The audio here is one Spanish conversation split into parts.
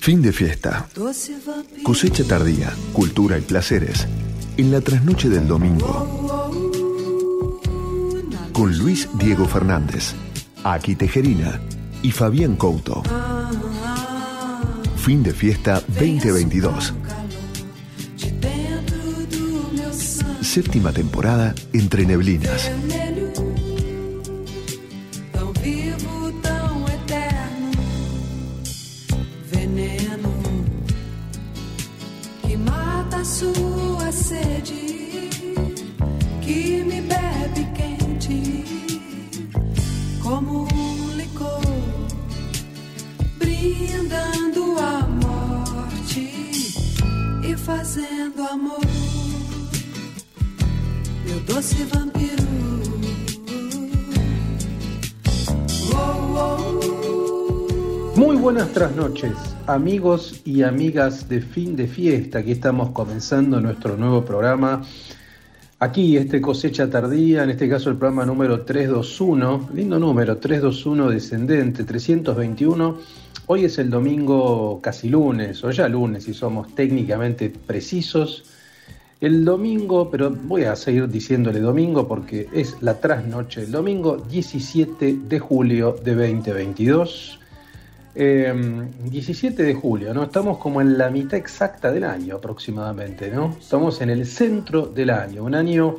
Fin de fiesta. Cosecha tardía, cultura y placeres. En la trasnoche del domingo. Con Luis Diego Fernández, Aki Tejerina y Fabián Couto. Fin de fiesta 2022. Séptima temporada entre neblinas. Amigos y amigas de fin de fiesta. Aquí estamos comenzando nuestro nuevo programa. Aquí, este cosecha tardía, en este caso el programa número 321, lindo número, 321 descendente, 321. Hoy es el domingo casi lunes, o ya lunes si somos técnicamente precisos. El domingo, pero voy a seguir diciéndole domingo porque es la trasnoche, el domingo 17 de julio de 2022. 17 em, de julio, ¿no? Estamos como en la mitad exacta del año aproximadamente, ¿no? Estamos en el centro del año, un año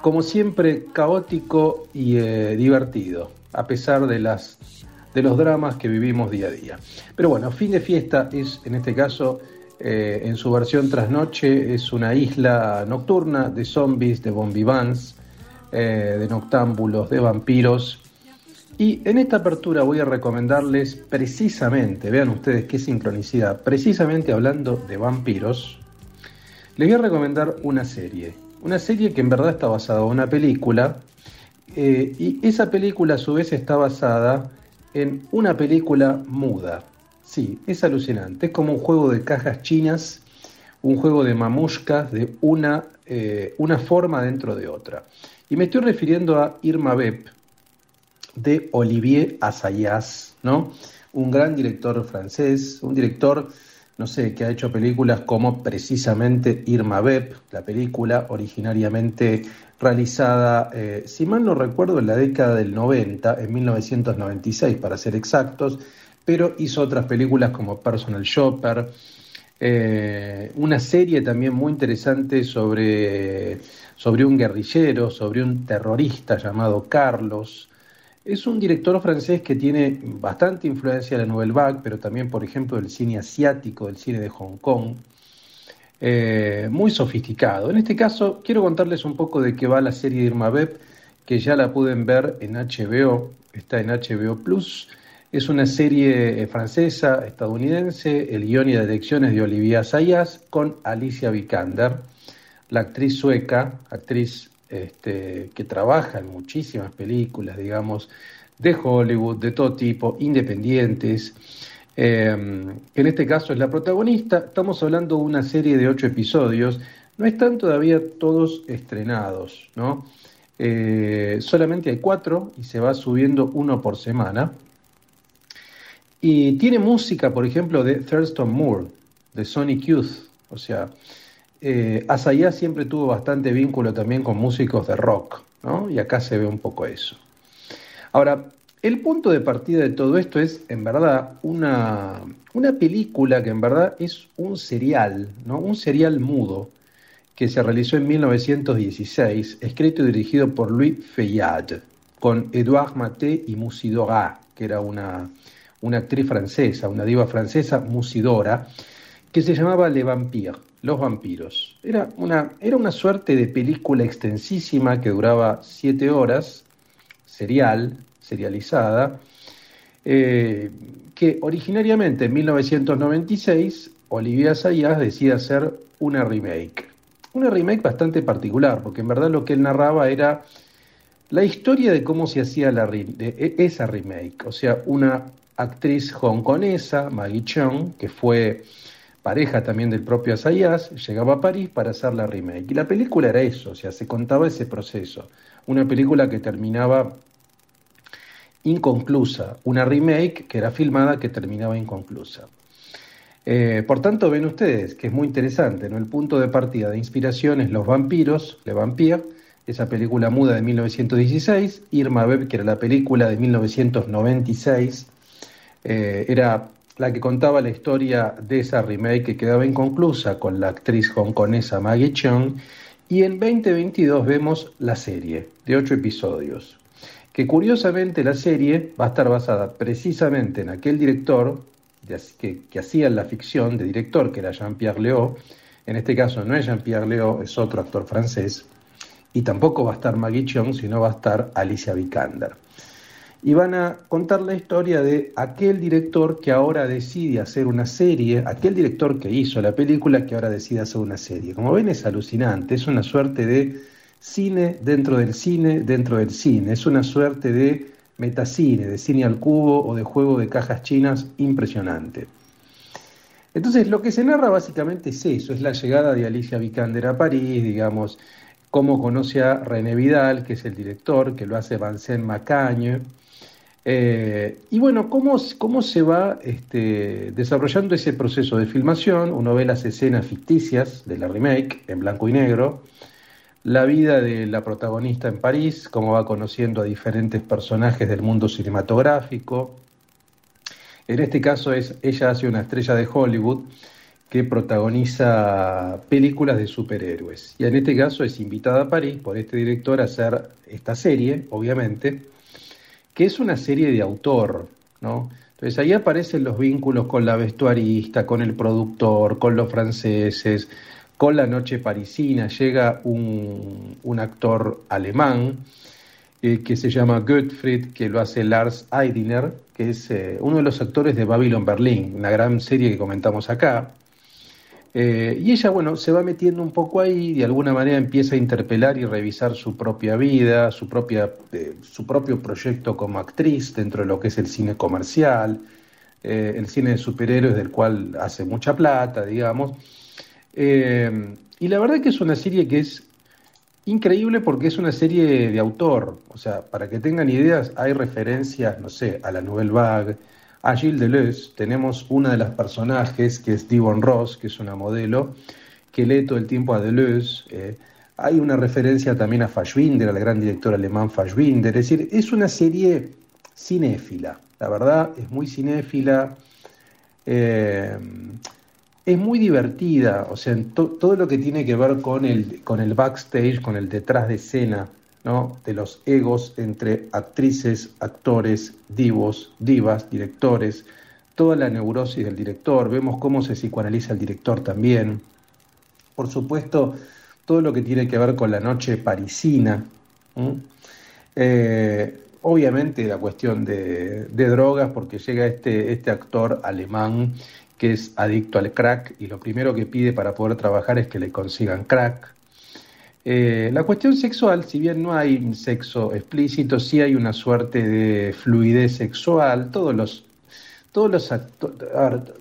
como siempre caótico y eh, divertido, a pesar de las de los dramas que vivimos día a día. Pero bueno, fin de fiesta es en este caso eh, en su versión trasnoche es una isla nocturna de zombies, de bombivans, eh, de noctámbulos, de vampiros y en esta apertura voy a recomendarles precisamente, vean ustedes qué sincronicidad, precisamente hablando de vampiros, les voy a recomendar una serie. Una serie que en verdad está basada en una película eh, y esa película a su vez está basada en una película muda. Sí, es alucinante. Es como un juego de cajas chinas, un juego de mamushkas de una, eh, una forma dentro de otra. Y me estoy refiriendo a Irma Beb, de Olivier Assayas, ¿no? Un gran director francés, un director, no sé, que ha hecho películas como precisamente Irma Beb, la película originariamente realizada, eh, si mal no recuerdo, en la década del 90, en 1996 para ser exactos, pero hizo otras películas como Personal Shopper, eh, una serie también muy interesante sobre, sobre un guerrillero, sobre un terrorista llamado Carlos, es un director francés que tiene bastante influencia de la Nouvelle Vague, pero también, por ejemplo, del cine asiático, del cine de Hong Kong. Eh, muy sofisticado. En este caso, quiero contarles un poco de qué va la serie Irma Beb, que ya la pueden ver en HBO, está en HBO Plus. Es una serie eh, francesa, estadounidense, el guion y la dirección es de Olivia Sayas, con Alicia Vikander, la actriz sueca, actriz este, que trabaja en muchísimas películas, digamos, de Hollywood, de todo tipo, independientes. Em, en este caso es la protagonista. Estamos hablando de una serie de ocho episodios. No están todavía todos estrenados, ¿no? Eh, solamente hay cuatro y se va subiendo uno por semana. Y tiene música, por ejemplo, de Thurston Moore, de Sonic Youth. O sea, eh, siempre tuvo bastante vínculo también con músicos de rock, ¿no? Y acá se ve un poco eso. Ahora, el punto de partida de todo esto es, en verdad, una, una película que en verdad es un serial, ¿no? Un serial mudo que se realizó en 1916, escrito y dirigido por Louis Feuillade, con Edouard Maté y Musidora, que era una, una actriz francesa, una diva francesa, Musidora, que se llamaba Le Vampire. Los vampiros. Era una, era una suerte de película extensísima que duraba siete horas, serial, serializada, eh, que originariamente en 1996 Olivia Sayas decide hacer una remake. Una remake bastante particular, porque en verdad lo que él narraba era la historia de cómo se hacía la, de esa remake. O sea, una actriz hongkonesa, Maggie Cheung, que fue pareja también del propio Asayas, llegaba a París para hacer la remake. Y la película era eso, o sea, se contaba ese proceso. Una película que terminaba inconclusa, una remake que era filmada que terminaba inconclusa. Eh, por tanto, ven ustedes que es muy interesante, ¿no? El punto de partida de inspiración es Los vampiros, Le Vampire, esa película muda de 1916, Irma Beb, que era la película de 1996, eh, era la que contaba la historia de esa remake que quedaba inconclusa con la actriz hongkonesa Maggie Cheung, y en 2022 vemos la serie de ocho episodios, que curiosamente la serie va a estar basada precisamente en aquel director que, que hacía la ficción de director, que era Jean-Pierre Léaud, en este caso no es Jean-Pierre Léaud, es otro actor francés, y tampoco va a estar Maggie Cheung, sino va a estar Alicia Vikander. Y van a contar la historia de aquel director que ahora decide hacer una serie, aquel director que hizo la película que ahora decide hacer una serie. Como ven es alucinante, es una suerte de cine dentro del cine dentro del cine, es una suerte de metacine, de cine al cubo o de juego de cajas chinas impresionante. Entonces lo que se narra básicamente es eso, es la llegada de Alicia Vikander a París, digamos, cómo conoce a René Vidal, que es el director, que lo hace Vincent Macagne, eh, y bueno, cómo, cómo se va este, desarrollando ese proceso de filmación, uno ve las escenas ficticias de la remake en blanco y negro, la vida de la protagonista en París, cómo va conociendo a diferentes personajes del mundo cinematográfico. En este caso es, ella hace una estrella de Hollywood que protagoniza películas de superhéroes. Y en este caso es invitada a París por este director a hacer esta serie, obviamente, que es una serie de autor, ¿no? Entonces ahí aparecen los vínculos con la vestuarista, con el productor, con los franceses, con la noche parisina. Llega un, actor alemán eh, que se llama Gottfried, que lo hace Lars Eidinger, que es eh, uno de los actores de Babylon Berlin, una gran serie que comentamos acá. Eh, y ella, bueno, se va metiendo un poco ahí, de alguna manera empieza a interpelar y revisar su propia vida, su, propia, eh, su propio proyecto como actriz dentro de lo que es el cine comercial, eh, el cine de superhéroes del cual hace mucha plata, digamos. y la verdad que es una serie que es increíble porque es una serie de autor, o sea, para que tengan ideas, hay referencias, no sé, a la Nouvelle Vague, a Gilles Deleuze tenemos una de las personajes, que es Divon Ross, que es una modelo, que lee todo el tiempo a Deleuze. Eh, hay una referencia también a Fassbinder, al gran director alemán Fassbinder. Es decir, es una serie cinéfila, la verdad, es muy cinéfila. Eh, es muy divertida, o sea, todo lo que tiene que ver con el, con el backstage, con el detrás de escena ¿no? de los egos entre actrices, actores, divos, divas, directores, toda la neurosis del director, vemos cómo se psicoanaliza el director también. Por supuesto, todo lo que tiene que ver con la noche parisina. Eh, obviamente la cuestión de, drogas, porque llega este, este actor alemán que es adicto al crack y lo primero que pide para poder trabajar es que le consigan crack. Eh, la cuestión sexual, si bien no hay sexo explícito, sí hay una suerte de fluidez sexual. Todos los, todos los actores,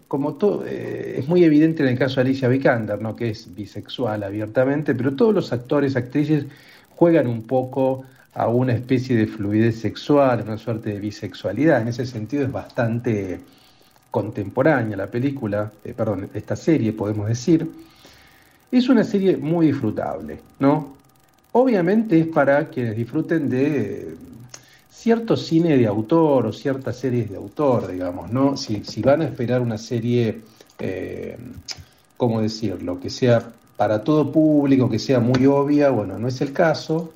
como todo, eh, es muy evidente en el caso de Alicia Vikander, ¿no? que es bisexual abiertamente, pero todos los actores, actrices juegan un poco a una especie de fluidez sexual, una suerte de bisexualidad. En ese sentido es bastante contemporánea la película, eh, perdón, esta serie podemos decir. Es una serie muy disfrutable, ¿no? Obviamente es para quienes disfruten de cierto cine de autor o ciertas series de autor, digamos, ¿no? Si, van a esperar una serie, eh, ¿cómo decirlo?, que sea para todo público, que sea muy obvia, bueno, no es el caso,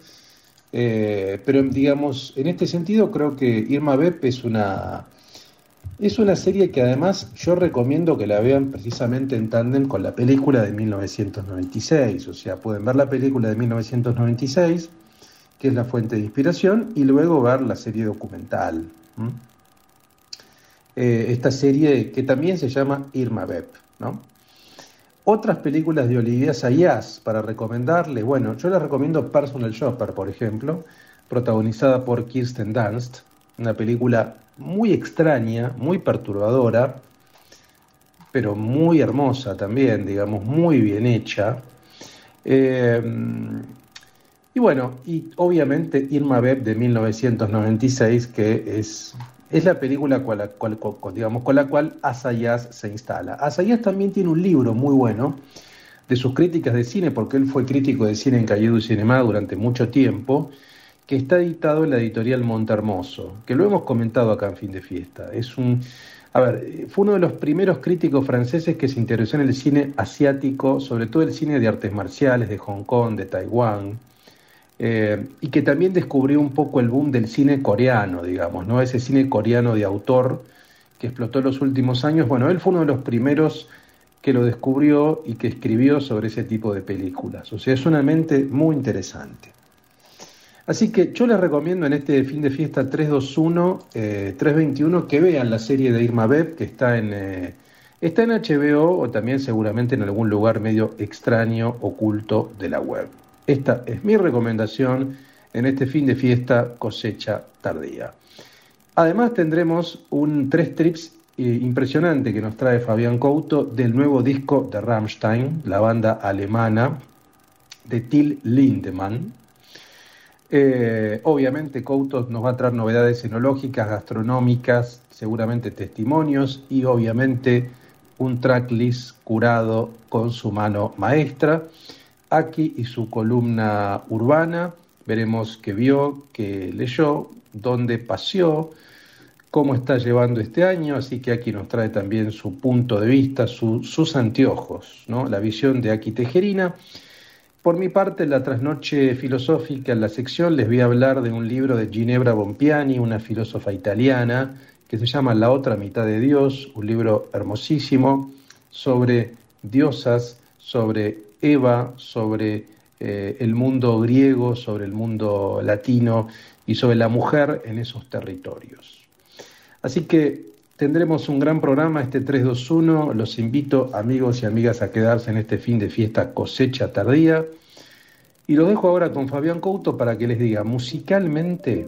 eh, pero digamos, en este sentido creo que Irma Bep es una, es una serie que además yo recomiendo que la vean precisamente en tándem con la película de 1996. O sea, pueden ver la película de 1996, que es la fuente de inspiración, y luego ver la serie documental. Eh, esta serie que también se llama Irma Beb. ¿no? Otras películas de Olivia Sayas para recomendarle, bueno, yo les recomiendo Personal Shopper, por ejemplo, protagonizada por Kirsten Dunst, una película muy extraña, muy perturbadora, pero muy hermosa también, digamos, muy bien hecha. Eh, Y bueno, y obviamente Irma Beb de 1996, que es, es la película con la cual, digamos, con la cual Asayas se instala. Asayas también tiene un libro muy bueno de sus críticas de cine, porque él fue crítico de cine en Calle Cinema durante mucho tiempo, que está editado en la editorial Montermoso, que lo hemos comentado acá en Fin de Fiesta. Es un, a ver, fue uno de los primeros críticos franceses que se interesó en el cine asiático, sobre todo el cine de artes marciales de Hong Kong, de Taiwán, eh, y que también descubrió un poco el boom del cine coreano, digamos, ¿no? Ese cine coreano de autor que explotó en los últimos años. Bueno, él fue uno de los primeros que lo descubrió y que escribió sobre ese tipo de películas. O sea, es una mente muy interesante. Así que yo les recomiendo en este fin de fiesta 321, 321 eh, que vean la serie de Irma Beb, que está en, eh, está en HBO o también seguramente en algún lugar medio extraño, oculto de la web. Esta es mi recomendación en este fin de fiesta cosecha tardía. Además tendremos un tres trips eh, impresionante que nos trae Fabián Couto del nuevo disco de Rammstein, la banda alemana de Till Lindemann. Eh, obviamente Couto nos va a traer novedades enológicas, gastronómicas, seguramente testimonios y obviamente un tracklist curado con su mano maestra. Aquí y su columna urbana, veremos qué vio, qué leyó, dónde paseó, cómo está llevando este año, así que aquí nos trae también su punto de vista, sus anteojos, ¿no? la visión de Aki Tejerina. Por mi parte, en la trasnoche filosófica, en la sección, les voy a hablar de un libro de Ginebra Bompiani, una filósofa italiana, que se llama La otra mitad de Dios, un libro hermosísimo sobre diosas, sobre Eva, sobre eh, el mundo griego, sobre el mundo latino y sobre la mujer en esos territorios. Así que tendremos un gran programa este 321. Los invito, amigos y amigas, a quedarse en este fin de fiesta cosecha tardía. Y lo dejo ahora con Fabián Couto para que les diga musicalmente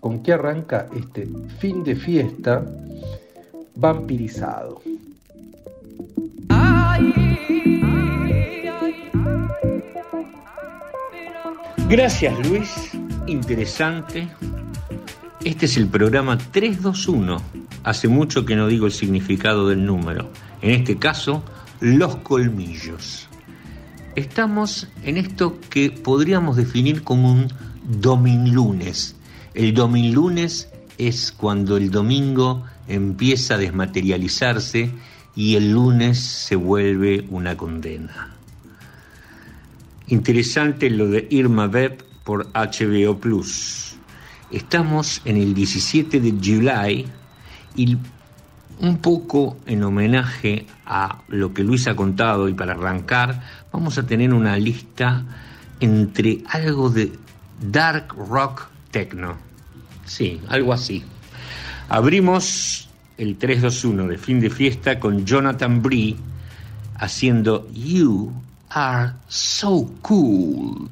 con qué arranca este fin de fiesta vampirizado. Gracias Luis, interesante, este es el programa 321. Hace mucho que no digo el significado del número. En este caso, los colmillos. Estamos en esto que podríamos definir como un dominlunes. El dominlunes es cuando el domingo empieza a desmaterializarse y el lunes se vuelve una condena. Interesante lo de Irma Web por HBO Plus. Estamos en el 17 de July y un poco en homenaje a lo que Luis ha contado y para arrancar vamos a tener una lista entre algo de dark rock techno. Sí, algo así. Abrimos el 321 de fin de fiesta con Jonathan Bree haciendo You Are So Cool.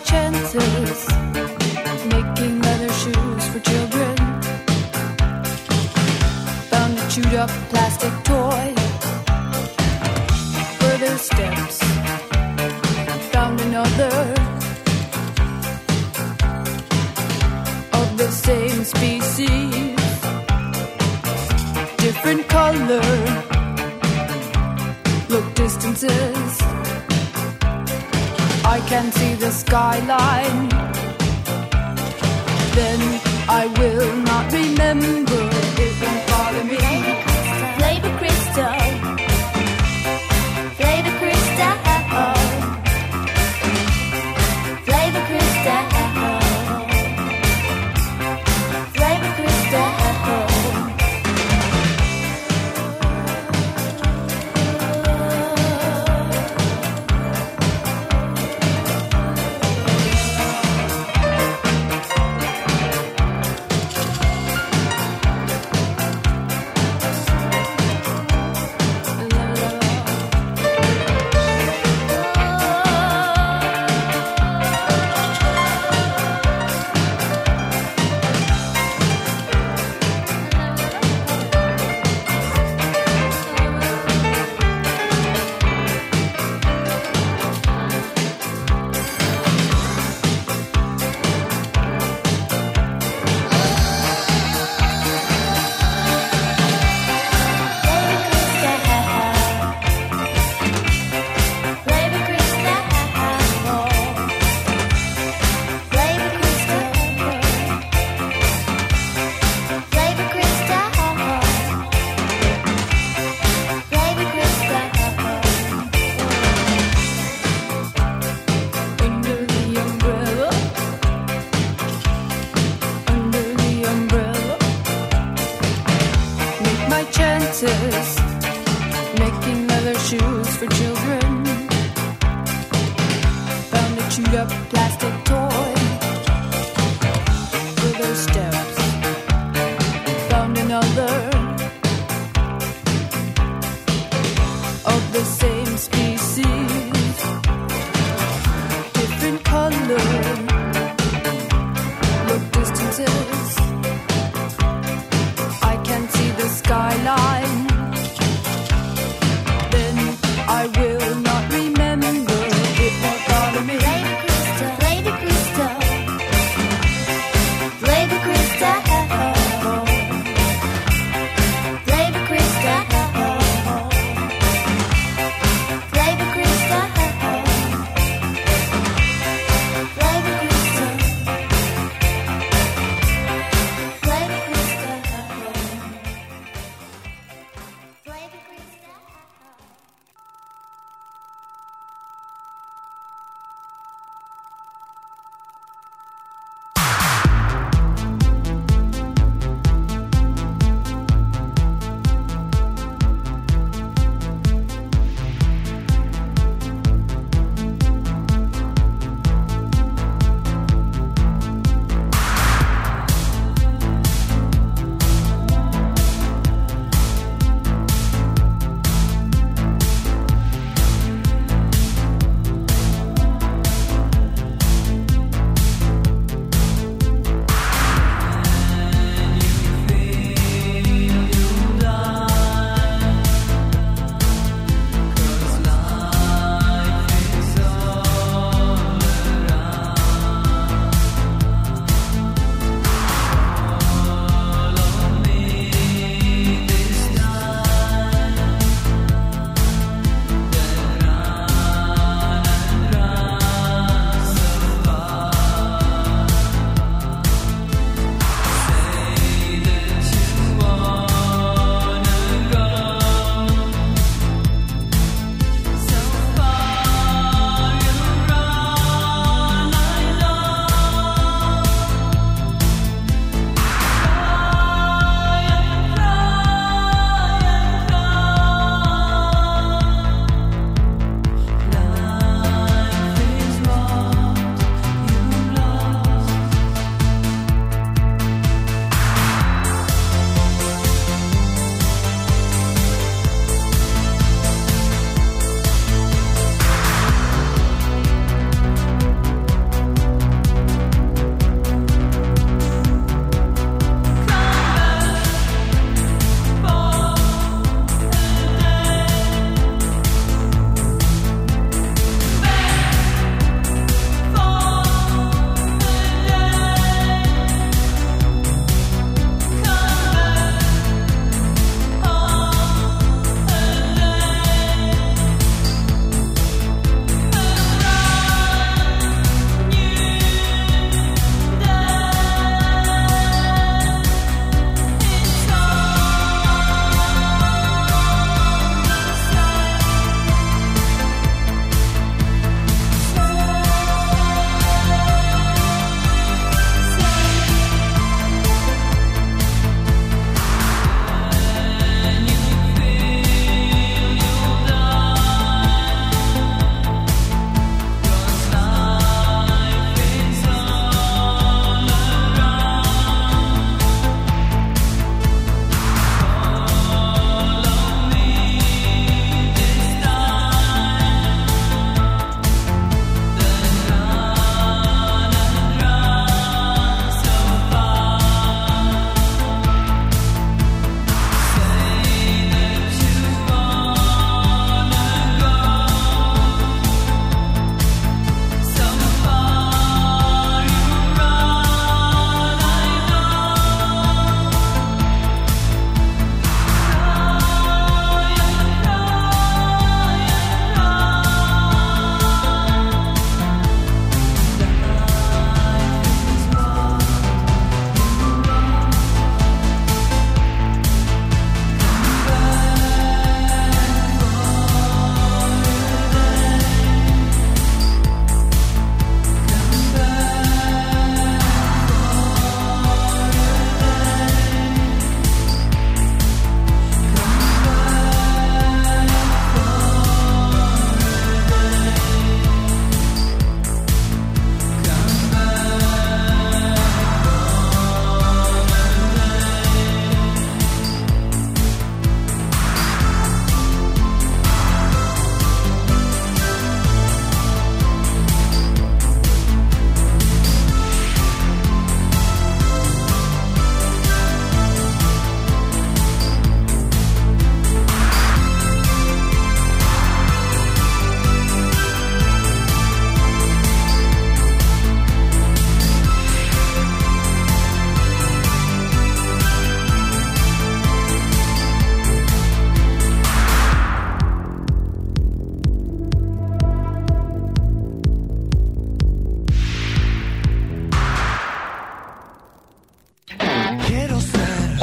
chances. Making leather shoes for children. Found a chewed up plastic toy. Further steps. Found another. Of the same species. Different color. Look distances. I can see the skyline. Then I will not remember if you follow me. Flavor crystal.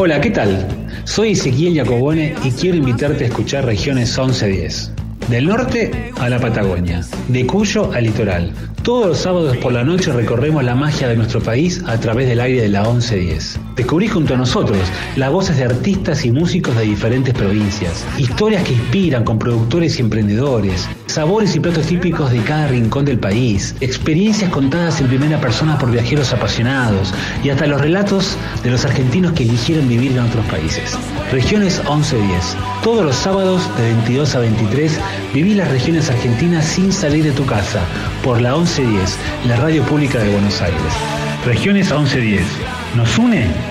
Hola, ¿qué tal? Soy Ezequiel Jacobone y quiero invitarte a escuchar Regiones 1110. Del norte a la Patagonia, de Cuyo al litoral. Todos los sábados por la noche recorremos la magia de nuestro país a través del aire de la 1110. Descubrí junto a nosotros las voces de artistas y músicos de diferentes provincias, historias que inspiran con productores y emprendedores, sabores y platos típicos de cada rincón del país, experiencias contadas en primera persona por viajeros apasionados y hasta los relatos de los argentinos que eligieron vivir en otros países. Regiones 1110. Todos los sábados de 22 a 23 viví las regiones argentinas sin salir de tu casa por la 1110, la radio pública de Buenos Aires. Regiones 1110. Nos une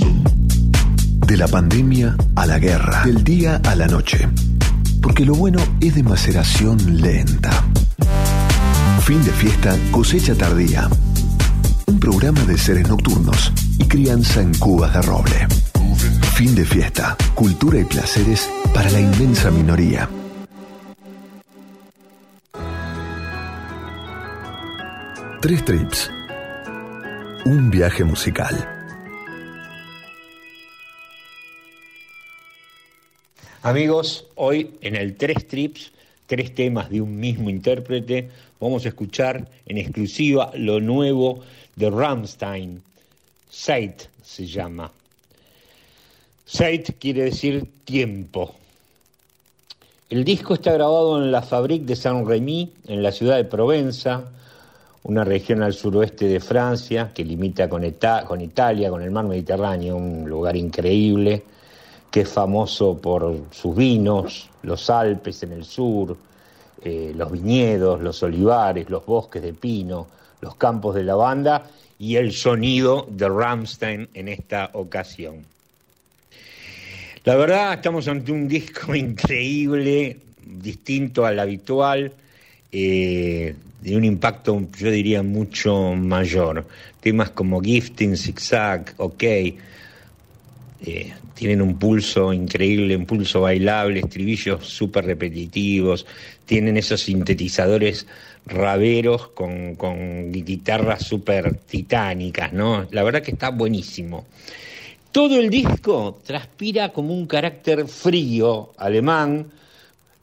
De la pandemia a la guerra, del día a la noche. Porque lo bueno es de maceración lenta. Fin de fiesta, cosecha tardía. Un programa de seres nocturnos y crianza en cubas de roble. Fin de fiesta, cultura y placeres para la inmensa minoría. Tres trips. Un viaje musical. Amigos, hoy en el Tres Trips, tres temas de un mismo intérprete, vamos a escuchar en exclusiva lo nuevo de Rammstein. Zeit se llama. Zeit quiere decir tiempo. El disco está grabado en la Fabrique de Saint-Rémy, en la ciudad de Provenza, una región al suroeste de Francia que limita con, con Italia, con el mar Mediterráneo, un lugar increíble que es famoso por sus vinos, los Alpes en el sur, eh, los viñedos, los olivares, los bosques de pino, los campos de lavanda y el sonido de Rammstein en esta ocasión. La verdad, estamos ante un disco increíble, distinto al habitual, eh, de un impacto, yo diría, mucho mayor. Temas como Gifting, Zigzag, OK, eh, tienen un pulso increíble, un pulso bailable, estribillos súper repetitivos, tienen esos sintetizadores raveros con, guitarras súper titánicas, ¿no? La verdad que está buenísimo. Todo el disco transpira como un carácter frío alemán,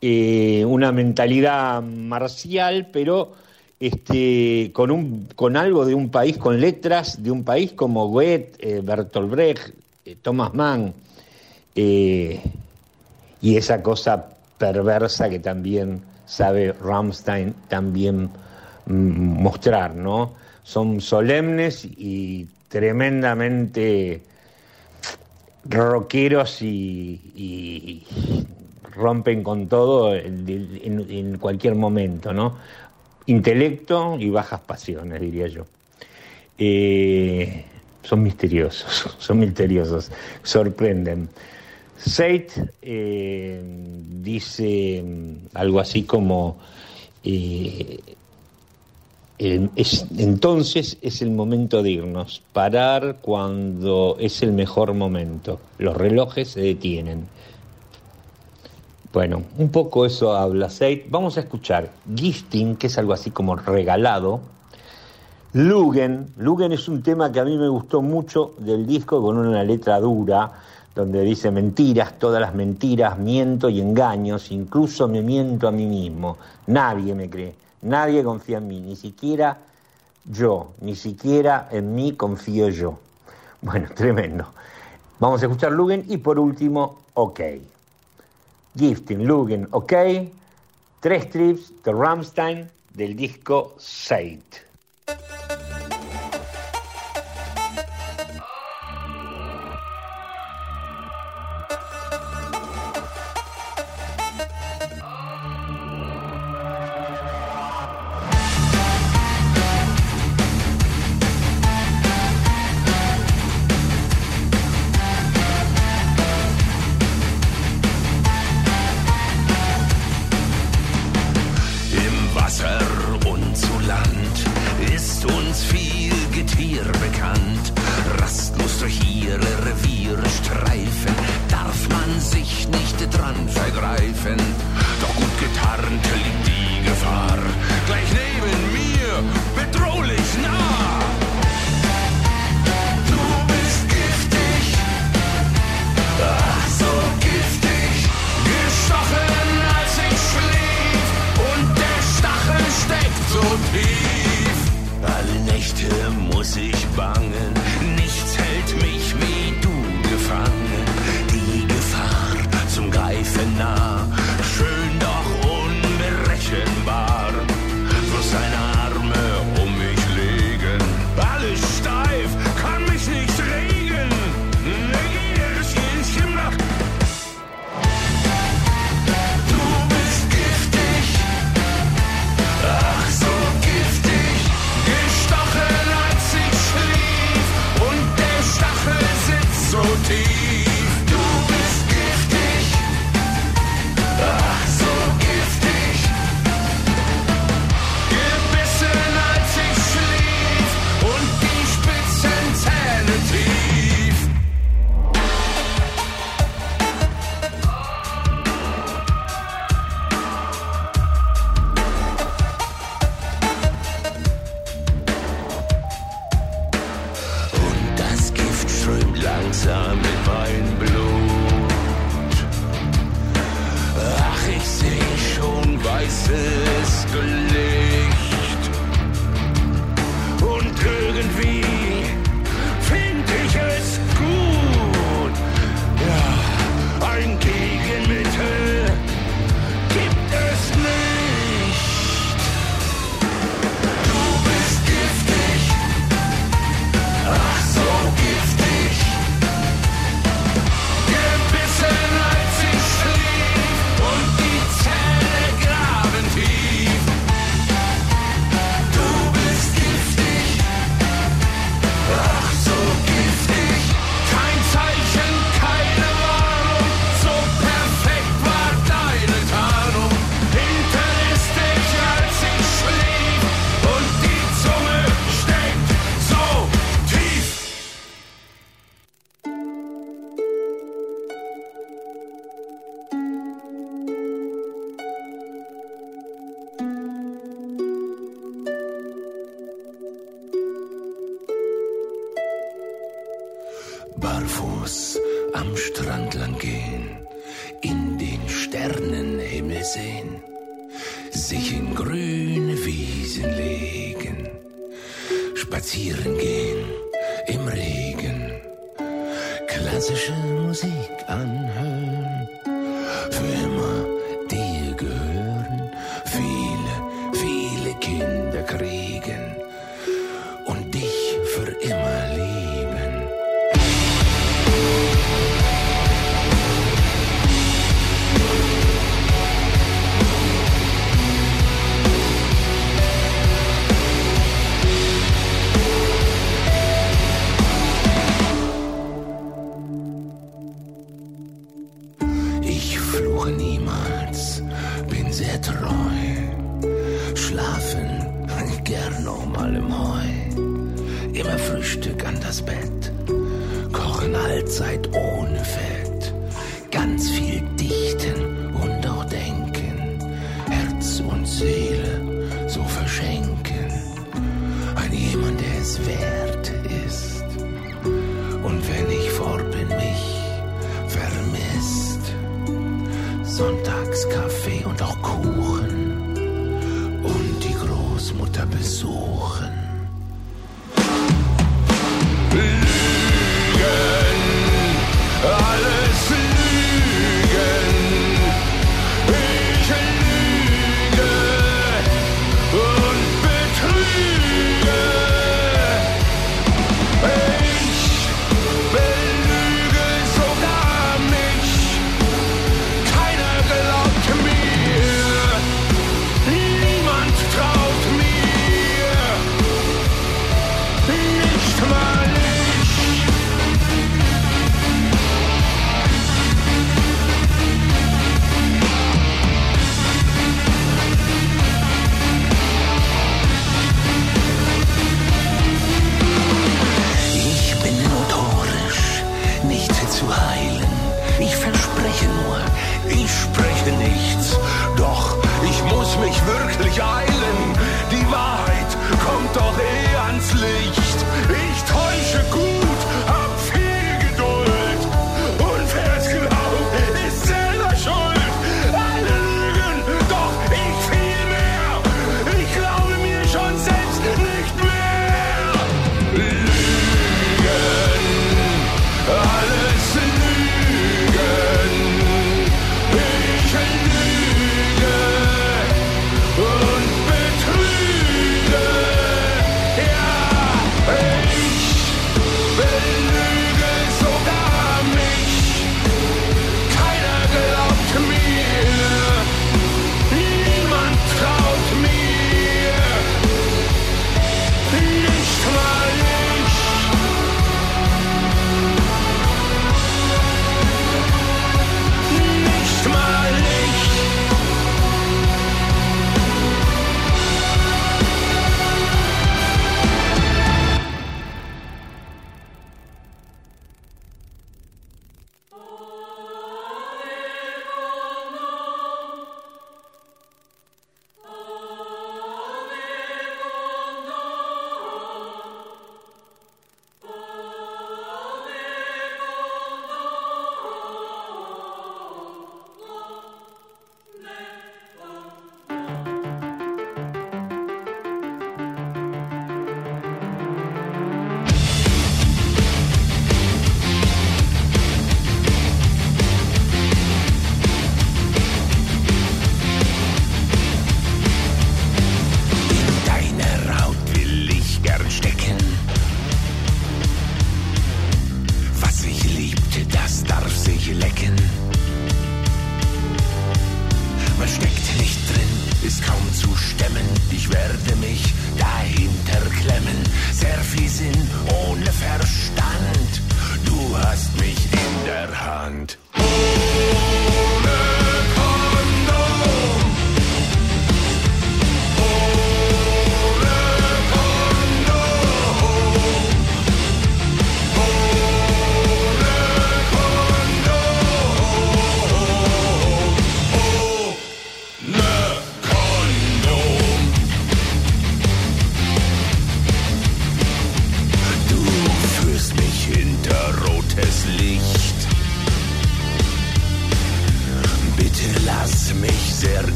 eh, una mentalidad marcial, pero este, con, un, con algo de un país, con letras de un país como Goethe, eh, Bertolt Brecht, Thomas Mann, y esa cosa perversa que también sabe Rammstein también mm, mostrar, ¿no? Son solemnes y tremendamente rockeros y, rompen con todo en, cualquier momento, ¿no? Intelecto y bajas pasiones, diría yo. Eh, son misteriosos, son misteriosos, sorprenden. Seit eh, dice algo así como eh, entonces es el momento de irnos, parar cuando es el mejor momento. Los relojes se detienen. Bueno, un poco eso habla Seid. Vamos a escuchar Gifting, que es algo así como regalado. Lugen, Lugen es un tema que a mí me gustó mucho del disco con una letra dura, donde dice mentiras, todas las mentiras, miento y engaños, incluso me miento a mí mismo. Nadie me cree. Nadie confía en mí, ni siquiera yo, ni siquiera en mí confío yo. Bueno, tremendo. Vamos a escuchar Lugen y por último, OK. Gifting, Lugen, OK. Tres trips de Ramstein del disco Sate. faces collide. Spazieren gehen im Regen, klassische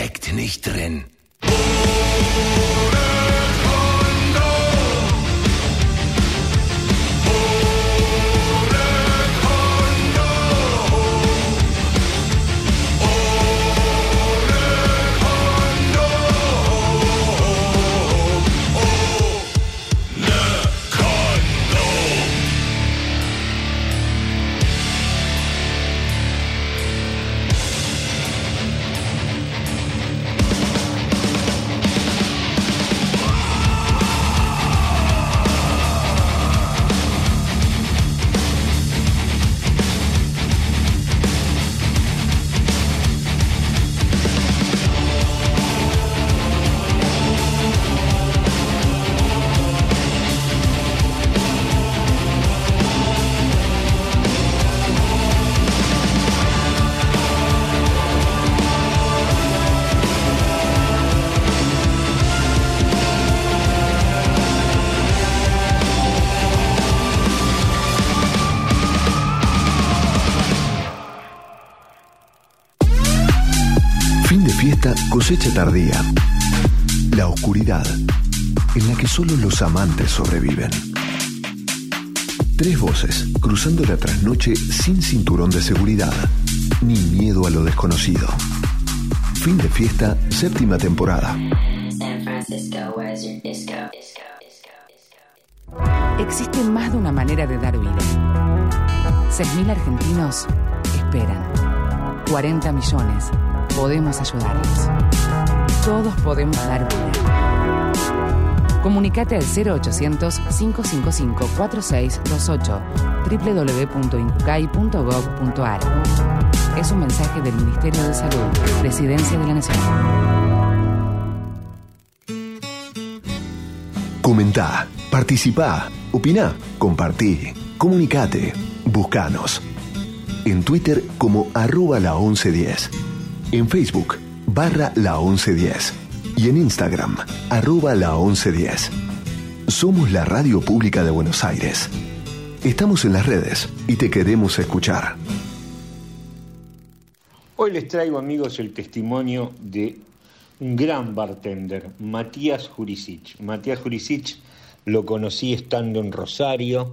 steckt, nicht drin. Fin tardía. La oscuridad, en la que solo los amantes sobreviven. Tres voces cruzando la trasnoche sin cinturón de seguridad, ni miedo a lo desconocido. Fin de fiesta, séptima temporada. San Francisco, where's your disco? Disco, disco, disco. Existe más de una manera de dar vida. 6.000 argentinos esperan. 40 millones. Podemos ayudarlos. Todos podemos dar vida. Comunicate al 0800-555-4628 www.incucay.gov.ar Es un mensaje del Ministerio de Salud, Presidencia de la Nación. Comentá, participá, opina, compartí, comunicate, buscanos. En Twitter como arroba la 1110. En Facebook barra la 1110. Y en Instagram arroba la 1110. Somos la radio pública de Buenos Aires. Estamos en las redes y te queremos escuchar. Hoy les traigo, amigos, el testimonio de un gran bartender, Matías Jurisic. Matías Jurisic lo conocí estando en Rosario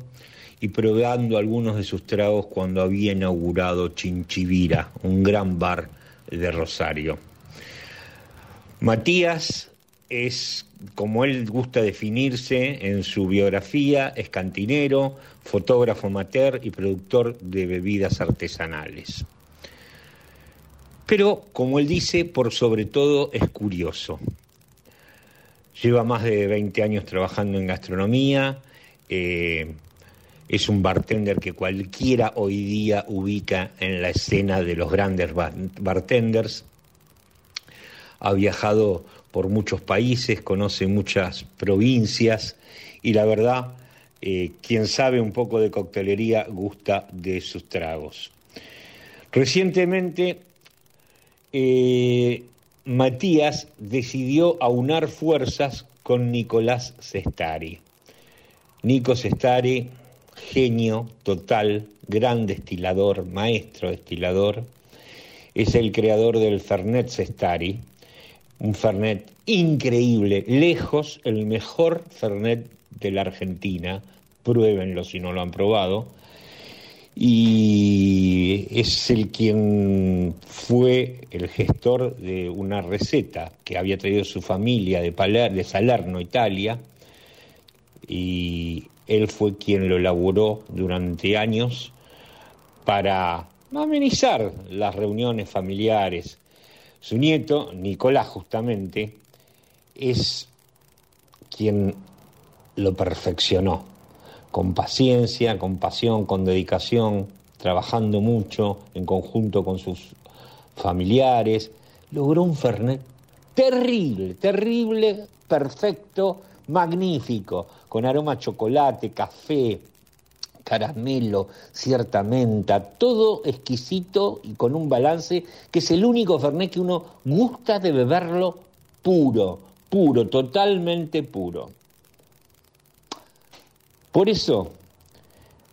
y probando algunos de sus tragos cuando había inaugurado Chinchivira, un gran bar de Rosario. Matías es, como él gusta definirse en su biografía, es cantinero, fotógrafo amateur y productor de bebidas artesanales. Pero, como él dice, por sobre todo es curioso. Lleva más de 20 años trabajando en gastronomía, eh, es un bartender que cualquiera hoy día ubica en la escena de los grandes bar- bartenders ha viajado por muchos países, conoce muchas provincias y la verdad, eh, quien sabe un poco de coctelería gusta de sus tragos. Recientemente, eh, Matías decidió aunar fuerzas con Nicolás Sestari. Nico Sestari, genio total, gran destilador, maestro destilador, es el creador del Fernet Sestari, un Fernet increíble, lejos el mejor Fernet de la Argentina, pruébenlo si no lo han probado, y es el quien fue el gestor de una receta que había traído su familia de, de Salerno, Italia, y él fue quien lo elaboró durante años para amenizar las reuniones familiares. Su nieto, Nicolás justamente, es quien lo perfeccionó, con paciencia, con pasión, con dedicación, trabajando mucho en conjunto con sus familiares, logró un Fernet terrible, terrible, perfecto, magnífico, con aroma a chocolate, café, caramelo, cierta menta, todo exquisito y con un balance que es el único Fernet que uno gusta de beberlo puro, puro, totalmente puro. Por eso,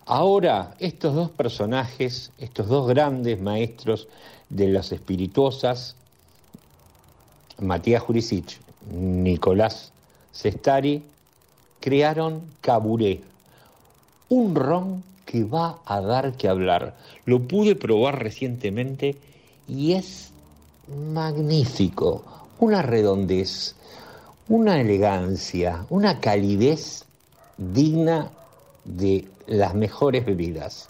ahora estos dos personajes, estos dos grandes maestros de las espirituosas, Matías Jurisic, Nicolás Sestari, crearon Caburé, un ron que va a dar que hablar. Lo pude probar recientemente y es magnífico, una redondez, una elegancia, una calidez digna de las mejores bebidas.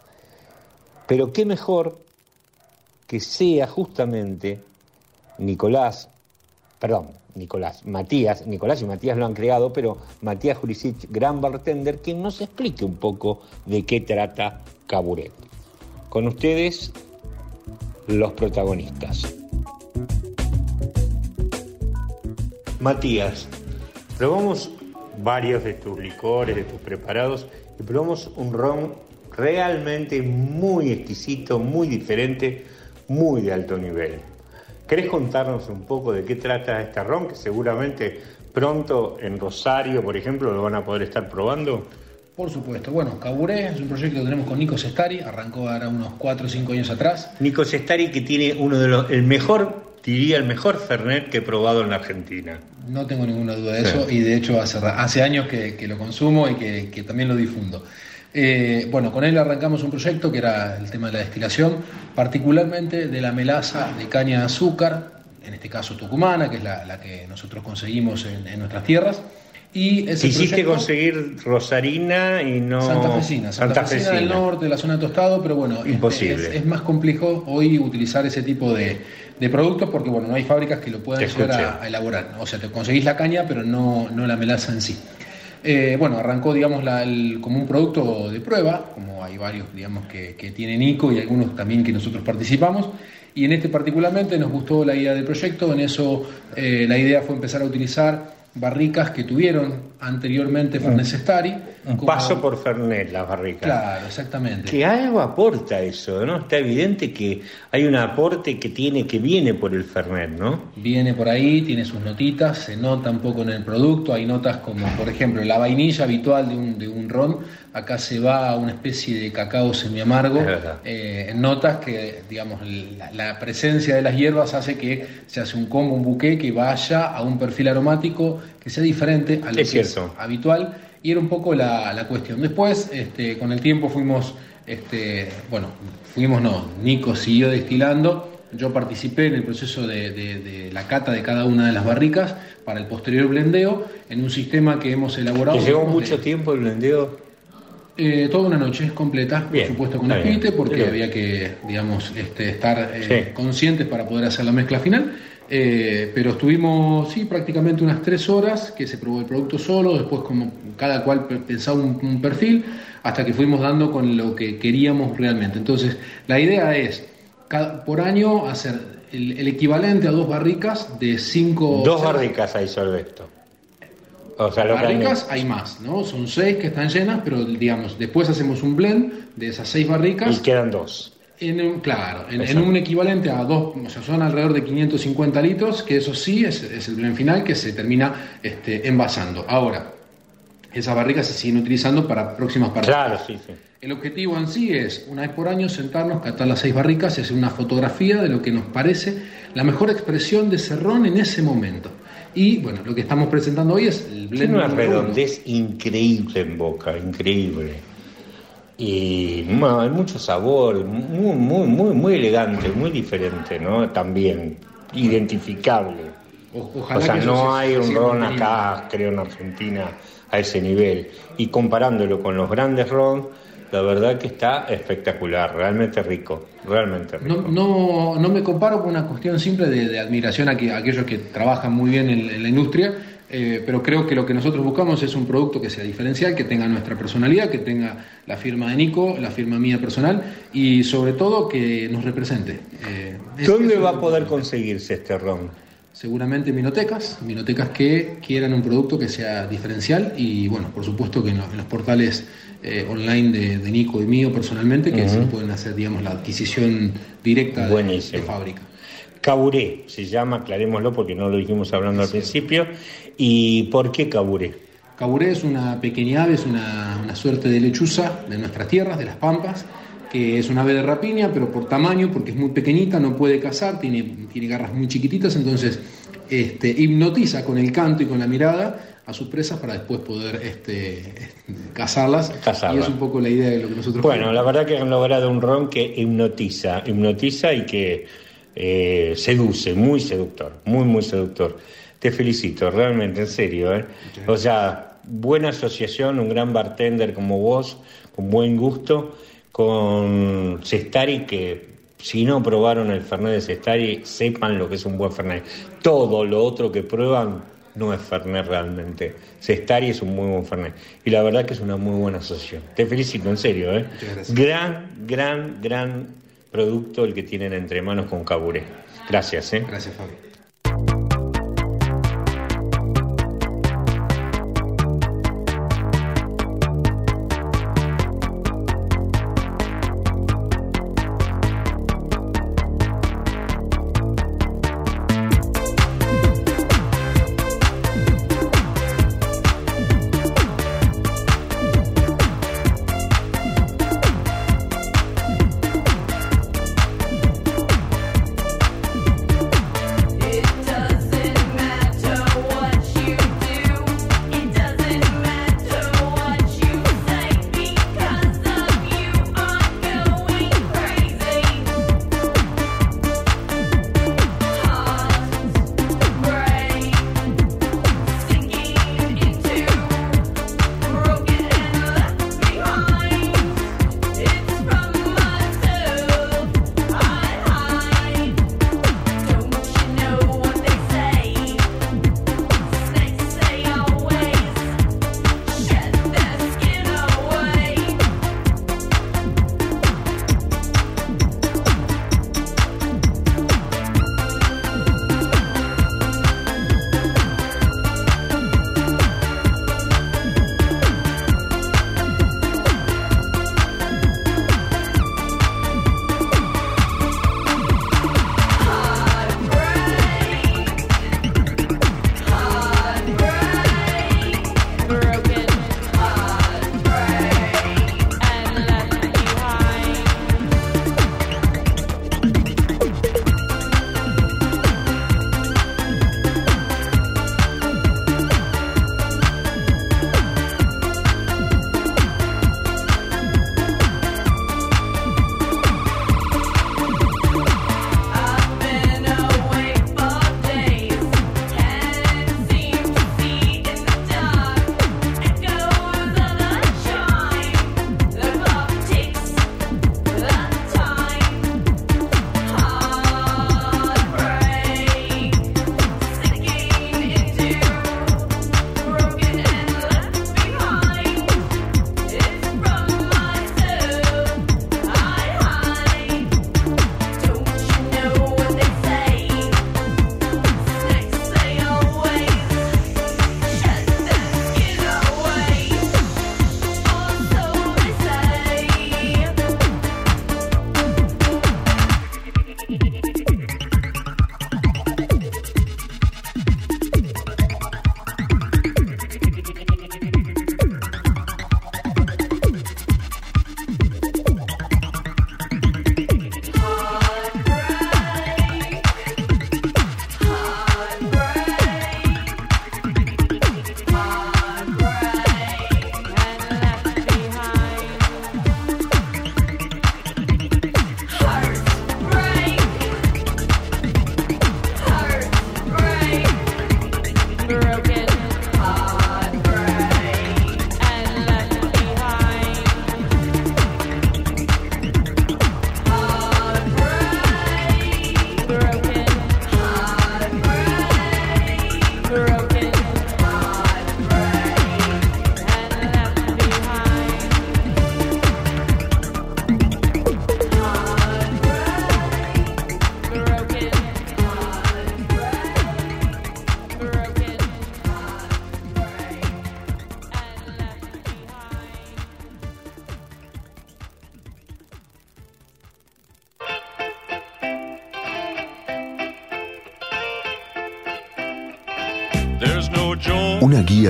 Pero qué mejor que sea justamente Nicolás, perdón, Nicolás, Matías, Nicolás y Matías lo han creado, pero Matías Jurisic, gran bartender, quien nos explique un poco de qué trata Caburet. Con ustedes, los protagonistas. Matías, probamos varios de tus licores, de tus preparados, y probamos un ron realmente muy exquisito, muy diferente, muy de alto nivel. ¿Querés contarnos un poco de qué trata este ron que seguramente pronto en Rosario, por ejemplo, lo van a poder estar probando? Por supuesto. Bueno, Caburé es un proyecto que tenemos con Nico Sestari, arrancó ahora unos 4 o 5 años atrás. Nico Sestari que tiene uno de los, el mejor, diría el mejor Fernet que he probado en la Argentina. No tengo ninguna duda de eso y de hecho hace, hace años que, que, lo consumo y que, que también lo difundo. Eh, bueno, con él arrancamos un proyecto que era el tema de la destilación, particularmente de la melaza de caña de azúcar, en este caso tucumana, que es la, la que nosotros conseguimos en, en nuestras tierras. Y ese Quisiste conseguir Rosarina y no. Santa Fecina, Santa, Fecina, del norte, de la zona de tostado, pero bueno, Imposible. Es, es, más complejo hoy utilizar ese tipo de, de, productos porque bueno, no hay fábricas que lo puedan llegar a, a, elaborar. O sea, te conseguís la caña, pero no, no la melaza en sí. Eh, bueno, arrancó, digamos, la, el, como un producto de prueba, como hay varios, digamos, que, que tienen ICO y algunos también que nosotros participamos. Y en este particularmente nos gustó la idea del proyecto, en eso eh, la idea fue empezar a utilizar barricas que tuvieron anteriormente Fernet Sestari. Un paso por Fernet, las barricas. Claro, exactamente. Que algo aporta eso, ¿no? Está evidente que hay un aporte que tiene, que viene por el Fernet, ¿no? Viene por ahí, tiene sus notitas, se nota un poco en el producto, hay notas como, por ejemplo, la vainilla habitual de un, de un ron, acá se va a una especie de cacao semiamargo, eh, notas que, digamos, la, la, presencia de las hierbas hace que se hace un combo, un buque que vaya a un perfil aromático que sea diferente al es que es habitual y era un poco la, la cuestión. Después, este, con el tiempo fuimos, este, bueno, fuimos no, Nico siguió destilando, yo participé en el proceso de, de, de, la cata de cada una de las barricas para el posterior blendeo en un sistema que hemos elaborado. ¿Te llevó mucho tiempo el blendeo? Eh, toda una noche completa, bien, por supuesto con espíritu, porque bien. había que, digamos, este, estar eh, sí. conscientes para poder hacer la mezcla final. Eh, pero estuvimos, sí, prácticamente unas tres horas que se probó el producto solo, después como cada cual pensaba un, un, perfil, hasta que fuimos dando con lo que queríamos realmente. Entonces, la idea es, cada, por año, hacer el, el equivalente a dos barricas de cinco... Dos cervezas. barricas hay sobre esto. O sea, barricas hay más, ¿no? Son seis que están llenas, pero digamos, después hacemos un blend de esas seis Y barricas. quedan dos. En un, claro, en, un equivalente a dos, o sea, son alrededor de 550 litros, que eso sí es, es el blend final que se termina este, envasando. Ahora, esas barricas se siguen utilizando para próximas partidas. Claro, sí, sí. El objetivo en sí es, una vez por año, sentarnos, catar las seis barricas y hacer una fotografía de lo que nos parece la mejor expresión de Cerrón en ese momento. Y bueno, lo que estamos presentando hoy es el blend. Tiene una redondez increíble en boca, increíble. Y bueno, hay mucho sabor, muy, muy, muy, muy elegante, muy diferente, ¿no? También identificable. O- ojalá O sea, que no hay un ron acá, creo, en Argentina a ese nivel. Y comparándolo con los grandes ron, la verdad que está espectacular, realmente rico, realmente rico. No, no, no me comparo con una cuestión simple de, de admiración a, que- a aquellos que trabajan muy bien en, en la industria, eh, pero creo que lo que nosotros buscamos es un producto que sea diferencial, que tenga nuestra personalidad, que tenga la firma de Nico, la firma mía personal y sobre todo que nos represente. Eh, ¿Dónde va a poder conseguirse este ron? Seguramente minotecas, minotecas que quieran un producto que sea diferencial y bueno, por supuesto que en, lo- en los portales eh, online de, de Nico y mío personalmente, que se pueden hacer, digamos, la adquisición directa de fábrica. Caburé se llama, aclarémoslo porque no lo dijimos hablando al principio. ¿Y por qué caburé? Caburé es una pequeña ave, es una, una suerte de lechuza de nuestras tierras, de las pampas, que es una ave de rapiña, pero por tamaño, porque es muy pequeñita, no puede cazar, tiene, tiene garras muy chiquititas, entonces este, hipnotiza con el canto y con la mirada a sus presas para después poder este, cazarlas. Cazarlas. Y es un poco la idea de lo que nosotros Bueno, queremos. la verdad que han logrado un ron que hipnotiza, hipnotiza y que eh, seduce, muy seductor, muy, muy seductor. Te felicito, realmente, en serio. ¿eh? O sea, buena asociación, un gran bartender como vos, con buen gusto, con Cestari que si no probaron el Fernet de Cestari, sepan lo que es un buen Fernet. Todo lo otro que prueban no es Fernet realmente. Cestari es un muy buen Fernet. Y la verdad que es una muy buena asociación. Te felicito, en serio. ¿eh? Gran, gran, gran producto el que tienen entre manos con Caburé. Gracias. ¿eh? Gracias, Fabio.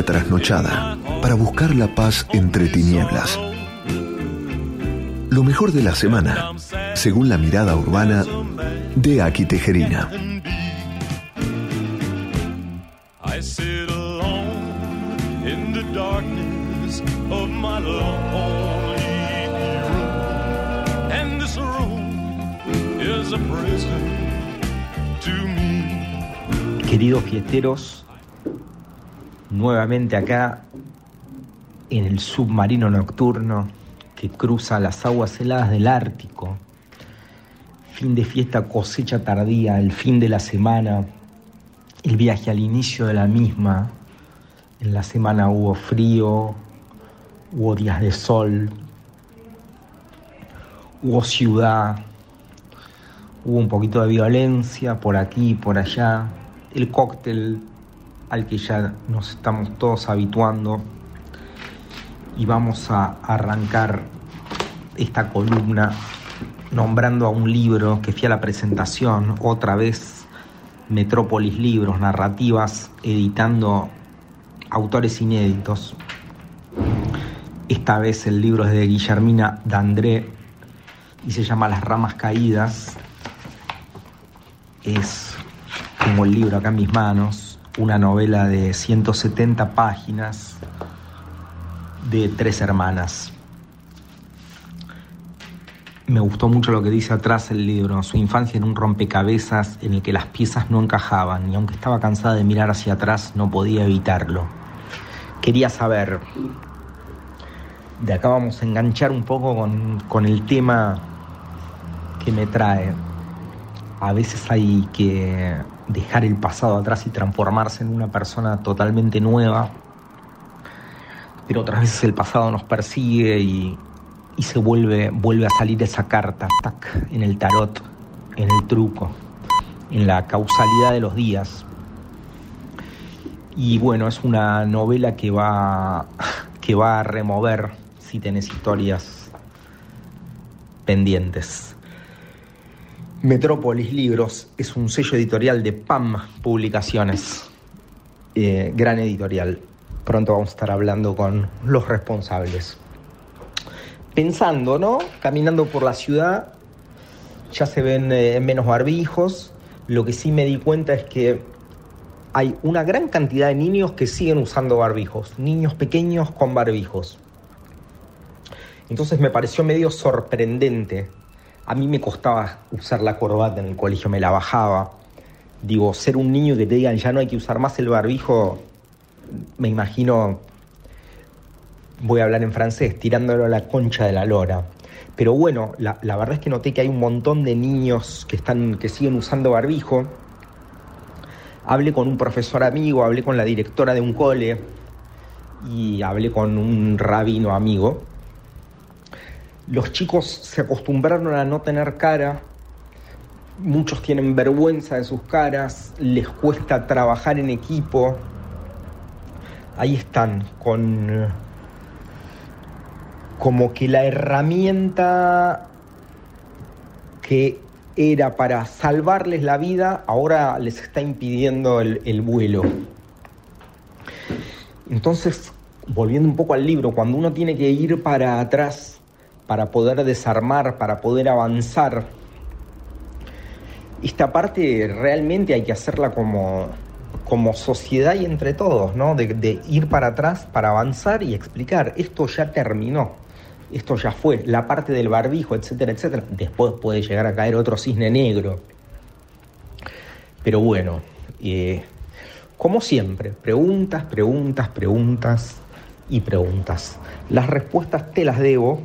Trasnochada para buscar la paz entre tinieblas. Lo mejor de la semana, según la mirada urbana de Aki Tejerina. I sit alone in the darkness of my lonely room. And this room is a prison to me. Queridos fiesteros, nuevamente acá en el submarino nocturno que cruza las aguas heladas del Ártico. Fin de fiesta, cosecha tardía, el fin de la semana, el viaje al inicio de la misma. En la semana hubo frío, hubo días de sol, hubo ciudad, hubo un poquito de violencia por aquí por allá, el cóctel al que ya nos estamos todos habituando y vamos a arrancar esta columna nombrando a un libro que fui a la presentación, otra vez Metrópolis Libros, narrativas, editando autores inéditos. Esta vez el libro es de Guillermina Dandré y se llama Las ramas caídas. Es como el libro acá en mis manos, una novela de 170 páginas de tres hermanas. Me gustó mucho lo que dice atrás el libro, su infancia en un rompecabezas en el que las piezas no encajaban y aunque estaba cansada de mirar hacia atrás no podía evitarlo. Quería saber, de acá vamos a enganchar un poco con, con el tema que me trae. A veces hay que dejar el pasado atrás y transformarse en una persona totalmente nueva, pero otras veces el pasado nos persigue y, y se vuelve, vuelve a salir esa carta, tac, en el tarot, en el truco, en la causalidad de los días. Y bueno, es una novela que va, que va a remover si tenés historias pendientes. Metrópolis Libros es un sello editorial de PAM Publicaciones, eh, gran editorial. Pronto vamos a estar hablando con los responsables pensando, ¿no? Caminando por la ciudad, ya se ven eh, menos barbijos. Lo que sí me di cuenta es que hay una gran cantidad de niños que siguen usando barbijos, niños pequeños con barbijos. Entonces me pareció medio sorprendente. A mí me costaba usar la corbata en el colegio, me la bajaba. Digo, ser un niño que te digan ya no hay que usar más el barbijo, me imagino voy a hablar en francés, tirándolo a la concha de la lora. Pero bueno, la, la, verdad es que noté que hay un montón de niños que, están, que siguen usando barbijo. Hablé con un profesor amigo, hablé con la directora de un cole y hablé con un rabino amigo. Los chicos se acostumbraron a no tener cara, muchos tienen vergüenza de sus caras, les cuesta trabajar en equipo. Ahí están, con como que la herramienta que era para salvarles la vida ahora les está impidiendo el, el, vuelo. Entonces, volviendo un poco al libro, cuando uno tiene que ir para atrás para poder desarmar, para poder avanzar, esta parte realmente hay que hacerla como, como sociedad y entre todos, ¿no? De, ir para atrás para avanzar y explicar, esto ya terminó esto ya fue, la parte del barbijo, etcétera, etcétera. Después puede llegar a caer otro cisne negro. Pero bueno, eh, como siempre, preguntas, preguntas, preguntas y preguntas. Las respuestas te las debo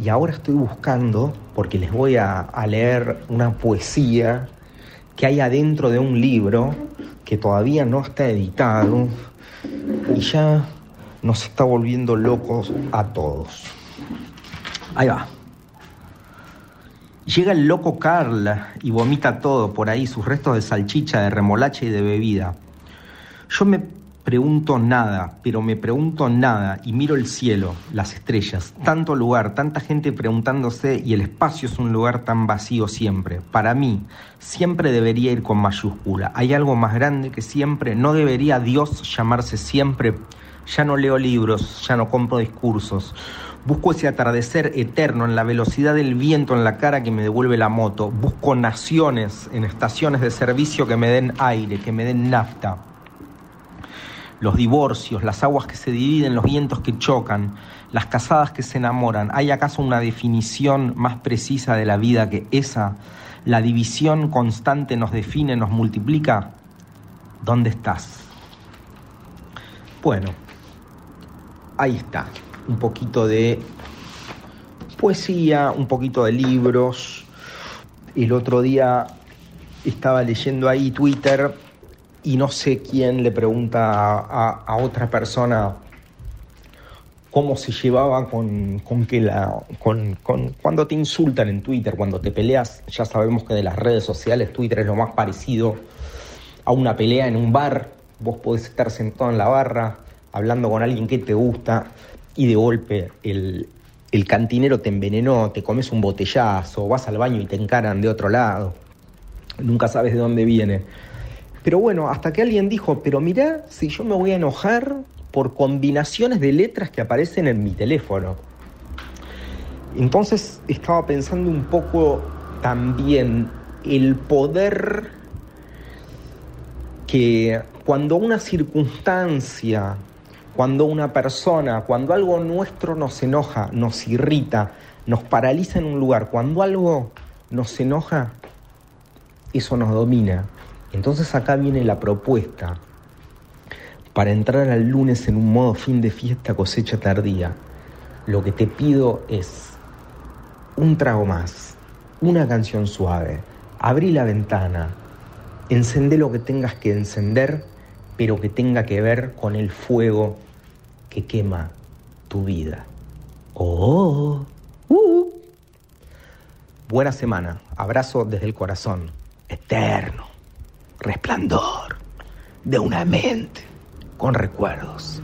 y ahora estoy buscando, porque les voy a, leer una poesía que hay adentro de un libro que todavía no está editado y ya nos está volviendo locos a todos. Ahí va. Llega el loco Carl y vomita todo por ahí, sus restos de salchicha, de remolacha y de bebida. Yo me pregunto nada, pero me pregunto nada y miro el cielo, las estrellas, tanto lugar, tanta gente preguntándose y el espacio es un lugar tan vacío siempre. Para mí, siempre debería ir con mayúscula. Hay algo más grande que siempre. No debería Dios llamarse siempre. Ya no leo libros, ya no compro discursos. Busco ese atardecer eterno en la velocidad del viento en la cara que me devuelve la moto. Busco naciones en estaciones de servicio que me den aire, que me den nafta los divorcios, las aguas que se dividen, los vientos que chocan, las casadas que se enamoran. ¿Hay acaso una definición más precisa de la vida que esa? ¿La división constante nos define, nos multiplica? ¿Dónde estás? Bueno, ahí está. Un poquito de poesía, un poquito de libros. El otro día estaba leyendo ahí Twitter y no sé quién le pregunta a, otra persona cómo se llevaba con, que la. Con, cuando te insultan en Twitter, cuando te peleas, ya sabemos que de las redes sociales Twitter es lo más parecido a una pelea en un bar. Vos podés estar sentado en la barra hablando con alguien que te gusta y de golpe el, el cantinero te envenenó, te comes un botellazo, vas al baño y te encaran de otro lado. Nunca sabes de dónde viene. Pero bueno, hasta que alguien dijo, pero mirá, si yo me voy a enojar por combinaciones de letras que aparecen en mi teléfono. Entonces estaba pensando un poco también el poder que cuando una circunstancia, cuando una persona, cuando algo nuestro nos enoja, nos irrita, nos paraliza en un lugar, cuando algo nos enoja, eso nos domina. Entonces acá viene la propuesta para entrar al lunes en un modo fin de fiesta cosecha tardía. Lo que te pido es un trago más, una canción suave, abrí la ventana, encendé lo que tengas que encender, pero que tenga que ver con el fuego que quema tu vida. Oh, uh. Buena semana, abrazo desde el corazón, eterno resplandor de una mente con recuerdos.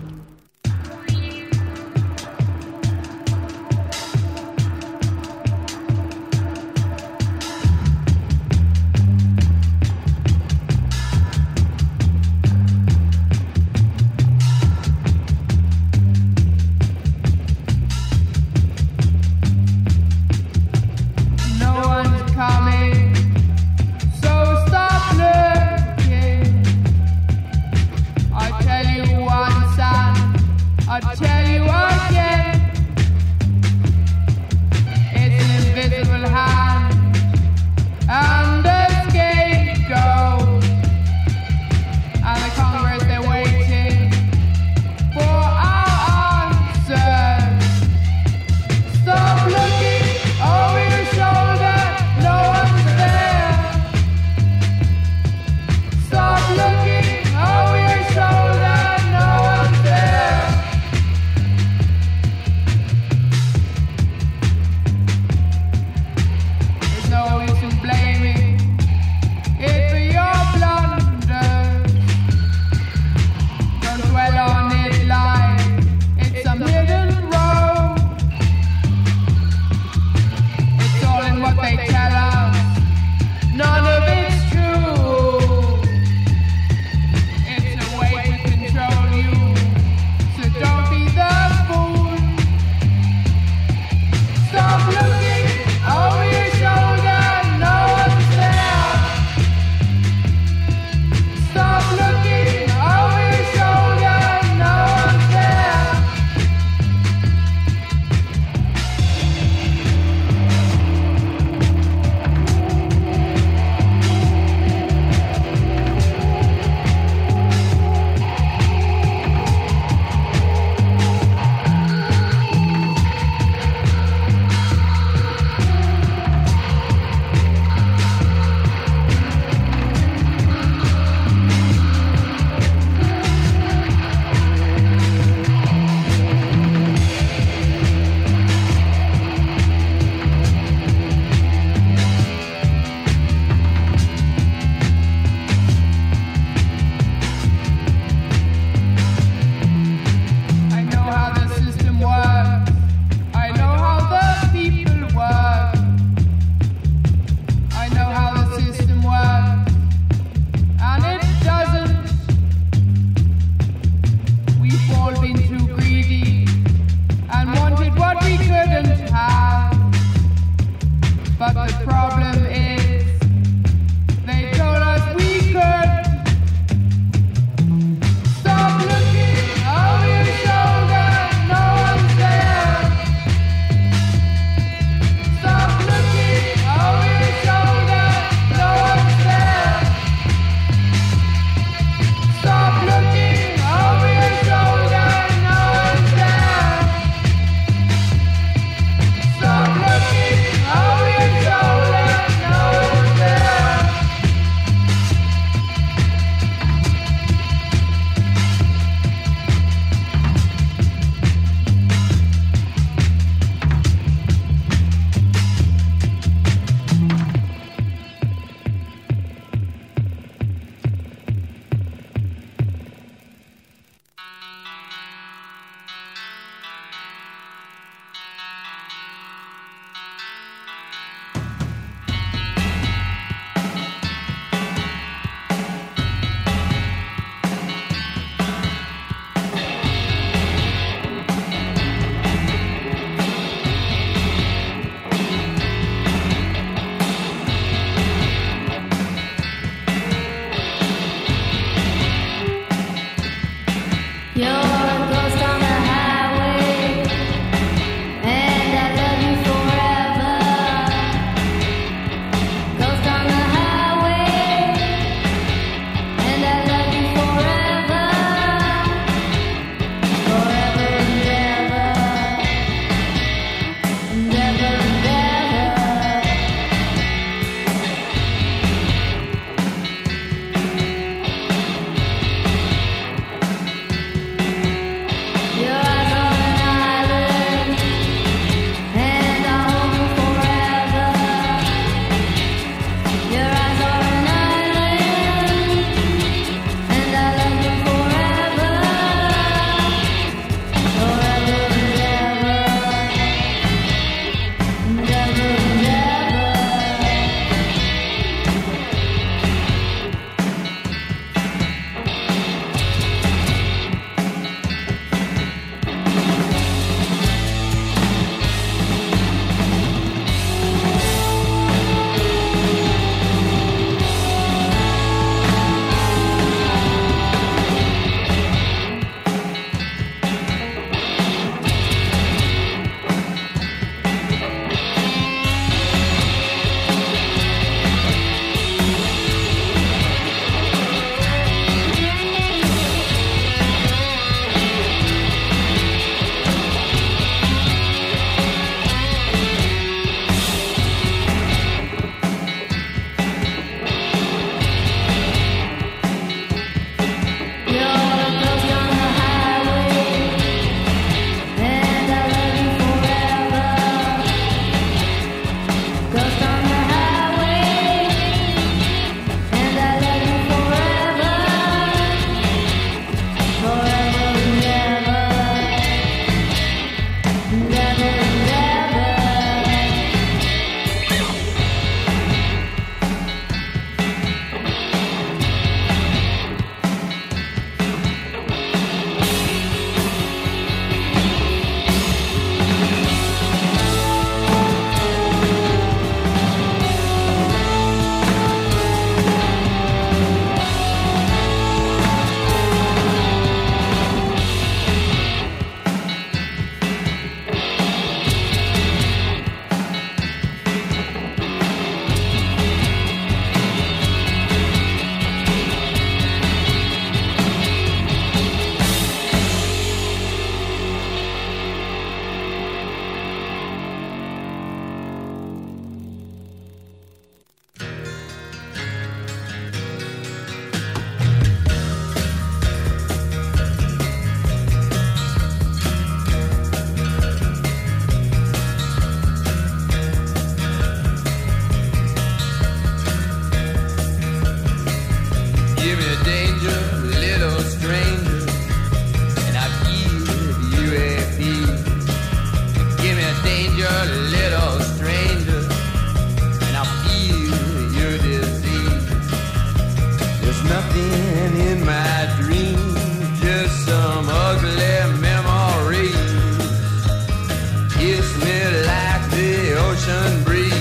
Ocean breeze.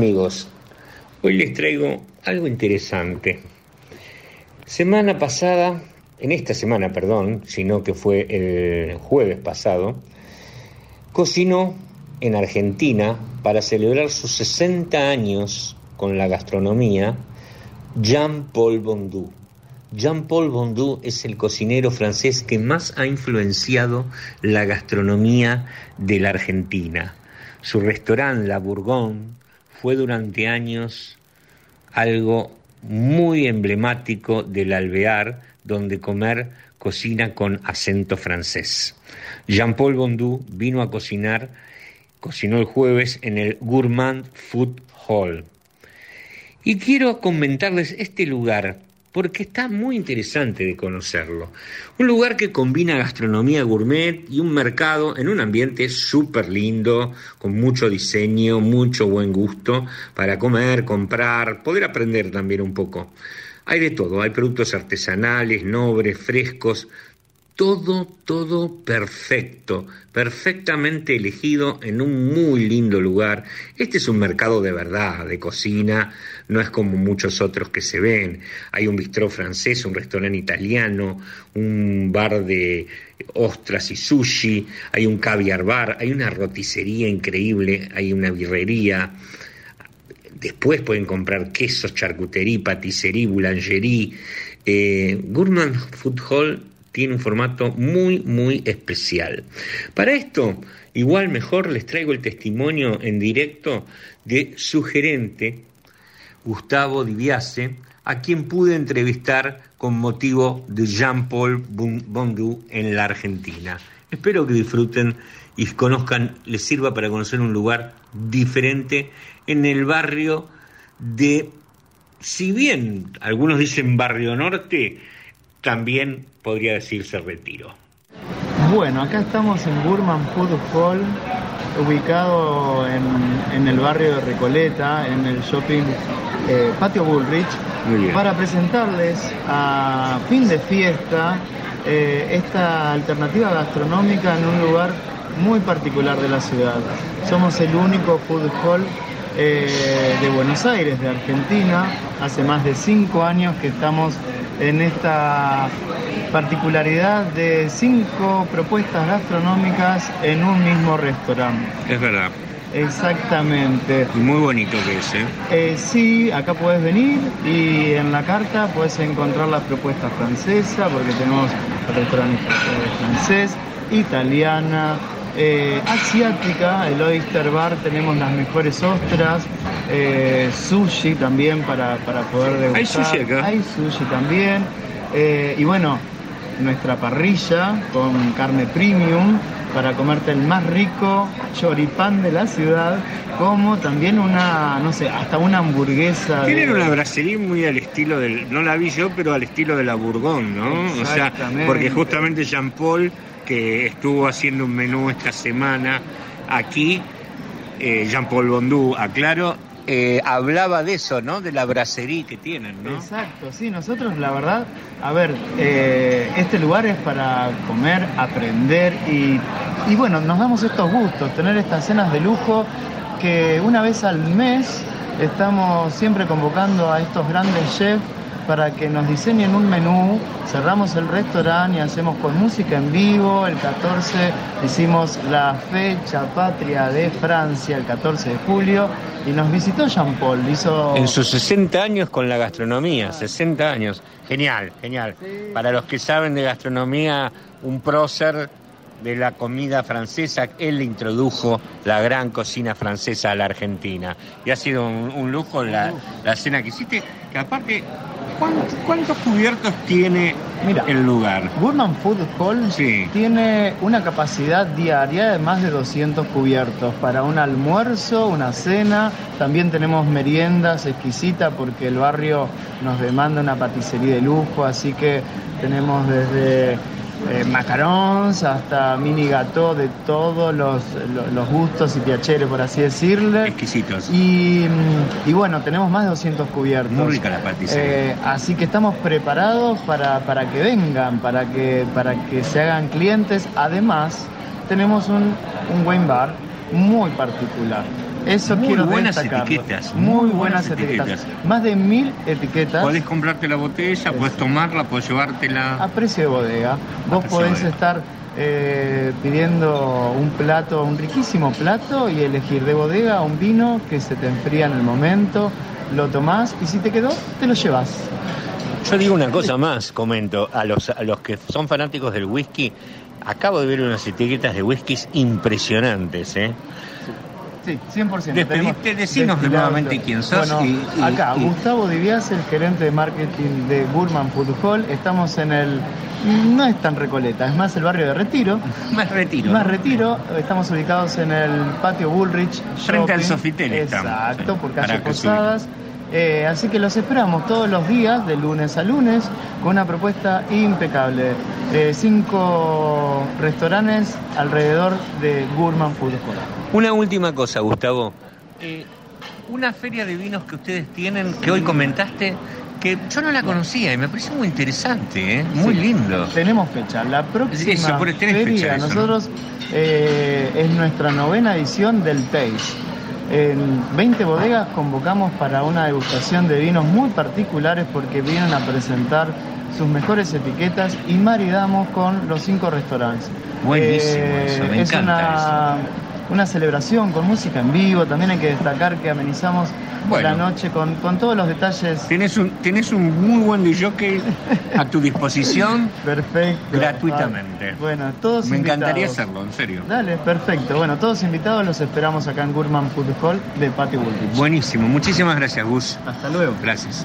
Amigos, hoy les traigo algo interesante. Semana pasada, en esta semana, perdón, sino que fue el jueves pasado, cocinó en Argentina para celebrar sus 60 años con la gastronomía Jean-Paul Bondou. Jean-Paul Bondou es el cocinero francés que más ha influenciado la gastronomía de la Argentina. Su restaurante La Bourgogne fue durante años algo muy emblemático del alvear donde comer cocina con acento francés. Jean-Paul Bondou vino a cocinar, cocinó el jueves en el Gourmand Food Hall. Y quiero comentarles este lugar porque está muy interesante de conocerlo. Un lugar que combina gastronomía gourmet y un mercado en un ambiente súper lindo, con mucho diseño, mucho buen gusto para comer, comprar, poder aprender también un poco. Hay de todo, hay productos artesanales, nobres, frescos, todo, todo perfecto, perfectamente elegido en un muy lindo lugar. Este es un mercado de verdad, de cocina, no es como muchos otros que se ven. Hay un bistró francés, un restaurante italiano, un bar de ostras y sushi, hay un caviar bar, hay una roticería increíble, hay una birrería. Después pueden comprar quesos, charcutería, paticería, boulangerie. Eh, Gourmand Food Hall tiene un formato muy, muy especial. Para esto, igual mejor les traigo el testimonio en directo de su gerente, Gustavo Diviase, a quien pude entrevistar con motivo de Jean-Paul Bondu en la Argentina. Espero que disfruten y conozcan, les sirva para conocer un lugar diferente en el barrio de, si bien algunos dicen barrio norte, también podría decirse retiro. Bueno, acá estamos en Burman Food Hall, ubicado en, en el barrio de Recoleta, en el shopping eh, Patio Bullrich, para presentarles a fin de fiesta eh, esta alternativa gastronómica en un lugar muy particular de la ciudad. Somos el único food hall eh, de Buenos Aires, de Argentina. Hace más de cinco años que estamos en esta particularidad de cinco propuestas gastronómicas en un mismo restaurante. Es verdad. Exactamente. Y muy bonito que es, ¿eh? Eh, sí, acá puedes venir y en la carta puedes encontrar la propuesta francesa, porque tenemos el restaurante francés, italiana, eh, asiática, el Oyster Bar, tenemos las mejores ostras, eh, sushi también para, para poder degustar. ¿Hay sushi acá? Hay sushi también. Eh, y bueno, nuestra parrilla con carne premium para comerte el más rico choripán de la ciudad, como también una, no sé, hasta una hamburguesa. de- Tienen una brasserie muy al estilo del, no la vi yo, pero al estilo de la Bourgogne, ¿no? O sea, Exactamente. porque justamente Jean Paul, estuvo haciendo un menú esta semana aquí, eh, Jean Paul Bondú, aclaro, eh, hablaba de eso, ¿no? De la brasserie que tienen, ¿no? Exacto, sí, nosotros la verdad, a ver, eh, este lugar es para comer, aprender y, y bueno, nos damos estos gustos, tener estas cenas de lujo que una vez al mes estamos siempre convocando a estos grandes chefs para que nos diseñen un menú, cerramos el restaurante y hacemos con música en vivo, el 14 hicimos la fecha patria de Francia, el 14 de julio, y nos visitó Jean Paul, hizo... En sus 60 años con la gastronomía, 60 años. Genial, genial. Para los que saben de gastronomía, un prócer de la comida francesa, él le introdujo la gran cocina francesa a la Argentina. Y ha sido un, un lujo la, la cena que hiciste, que aparte, ¿cuántos, cuántos cubiertos tiene Mira, el lugar? Burman Food Hall Sí. tiene una capacidad diaria de más de 200 cubiertos para un almuerzo, una cena. También tenemos meriendas exquisitas porque el barrio nos demanda una paticería de lujo, así que tenemos desde eh, macarons hasta mini gâteau de todos los, los- los gustos y piacere, por así decirle. Exquisitos. Y, mm, y bueno, tenemos más de 200 cubiertos. Muy rica la paticería. Eh, así que estamos preparados para, para que vengan, para que, para que se hagan clientes. Además, tenemos un, un wine bar muy particular. Eso Muy quiero buenas destacarlo. etiquetas, Muy, muy buenas, buenas etiquetas. etiquetas. Más de mil etiquetas Podés comprarte la botella, podés tomarla, podés llevártela. a precio de bodega. Vos podés bodega. estar eh, pidiendo un plato, un riquísimo plato y elegir de bodega un vino que se te enfría en el momento, lo tomás y si te quedó, te lo llevas. Yo digo una cosa más, comento, a los, a los que son fanáticos del whisky, acabo de ver unas etiquetas de whiskies impresionantes, ¿eh? Sí, 100%. Despedite, Tenemos decinos nuevamente quién sos Bueno, y- y- acá, y- Gustavo Divias, el gerente de marketing de Burman Food Hall. Estamos en el... No es tan Recoleta, es más el barrio de Retiro. Más retiro. Más retiro, estamos ubicados en el patio Bullrich. Frente al. Sofitel estamos, Exacto, sí, por calle Posadas. Eh, así que los esperamos todos los días, de lunes a lunes, con una propuesta impecable. Eh, cinco restaurantes alrededor de Burman Food Hall. Una última cosa, Gustavo. Eh, una feria de vinos que ustedes tienen, que hoy comentaste, que yo no la conocía y me parece muy interesante, ¿eh? muy Sí, lindo. Tenemos fecha. La próxima Eso, por- tenés feria, fecha eso, ¿no? nosotros eh, es nuestra novena edición del Taste. En 20 bodegas convocamos para una degustación de vinos muy particulares porque vienen a presentar sus mejores etiquetas y maridamos con los cinco restaurantes. Buenísimo eso, me es encanta una, una celebración con música en vivo. También hay que destacar que amenizamos Bueno. la noche con, con todos los detalles. Tienes un, tienes un muy buen DJ a tu disposición Perfecto. gratuitamente. Bueno, todos Me encantaría hacerlo, en serio. Dale, perfecto. Bueno, todos invitados los esperamos acá en Gurman Food Hall de Patio Bullrich. Buenísimo, muchísimas gracias, Gus. Hasta luego. Gracias.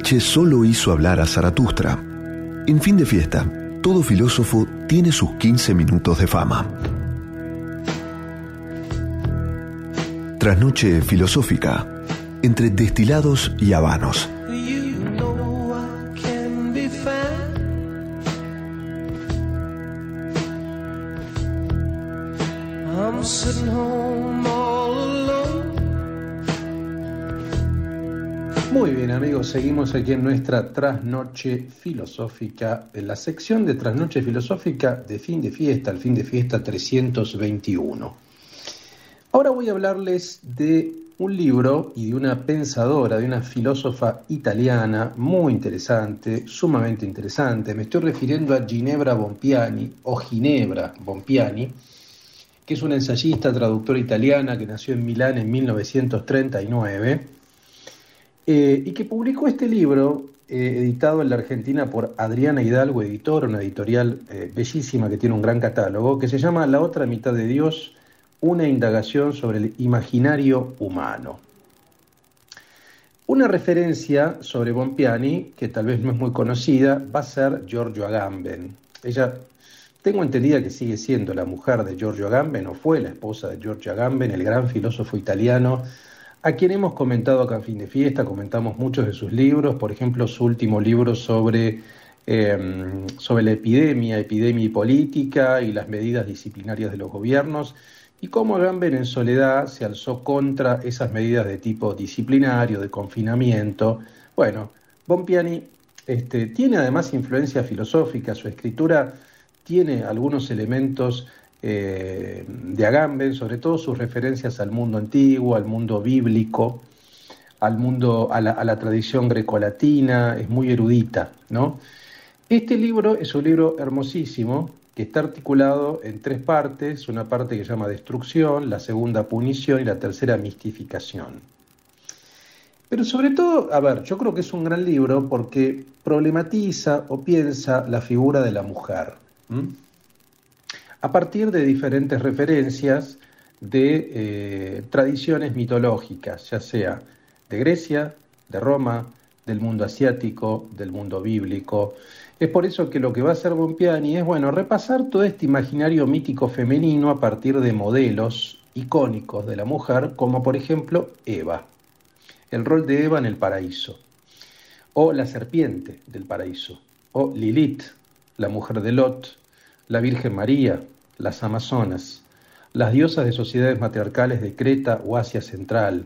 Nietzsche solo hizo hablar a Zaratustra, en fin de fiesta, todo filósofo tiene sus 15 minutos de fama. Trasnoche filosófica, entre destilados y habanos. Aquí en nuestra trasnoche filosófica, en la sección de trasnoche filosófica de fin de fiesta, el fin de fiesta 321. Ahora voy a hablarles de un libro y de una pensadora, de una filósofa italiana muy interesante, sumamente interesante. Me estoy refiriendo a Ginebra Bompiani o Ginebra Bompiani, que es una ensayista, traductora italiana que nació en Milán en 1939 eh, y que publicó este libro eh, editado en la Argentina por Adriana Hidalgo Editor, una editorial eh, bellísima que tiene un gran catálogo, que se llama La otra mitad de Dios, una indagación sobre el imaginario humano. Una referencia sobre Bompiani, que tal vez no es muy conocida, va a ser Giorgio Agamben. Ella, tengo entendida que sigue siendo la mujer de Giorgio Agamben, o fue la esposa de Giorgio Agamben, el gran filósofo italiano, a quien hemos comentado acá en Fin de Fiesta, comentamos muchos de sus libros, por ejemplo, su último libro sobre, eh, sobre la epidemia, epidemia y política y las medidas disciplinarias de los gobiernos, y cómo Agamben en soledad se alzó contra esas medidas de tipo disciplinario, de confinamiento. Bueno, Bompiani este, tiene además influencia filosófica, su escritura tiene algunos elementos eh, de Agamben, sobre todo sus referencias al mundo antiguo, al mundo bíblico, al mundo, a la, tradición grecolatina, es muy erudita, ¿no? Este libro es un libro hermosísimo que está articulado en tres partes, una parte que se llama destrucción, la segunda punición y la tercera mistificación. Pero sobre todo, a ver, yo creo que es un gran libro porque problematiza o piensa la figura de la mujer. A partir de diferentes referencias de eh, tradiciones mitológicas, ya sea de Grecia, de Roma, del mundo asiático, del mundo bíblico. Es por eso que lo que va a hacer Bompiani es, bueno, repasar todo este imaginario mítico femenino a partir de modelos icónicos de la mujer, como por ejemplo Eva, el rol de Eva en el paraíso, o la serpiente del paraíso, o Lilith, la mujer de Lot, la Virgen María, las Amazonas, las diosas de sociedades matriarcales de Creta o Asia Central,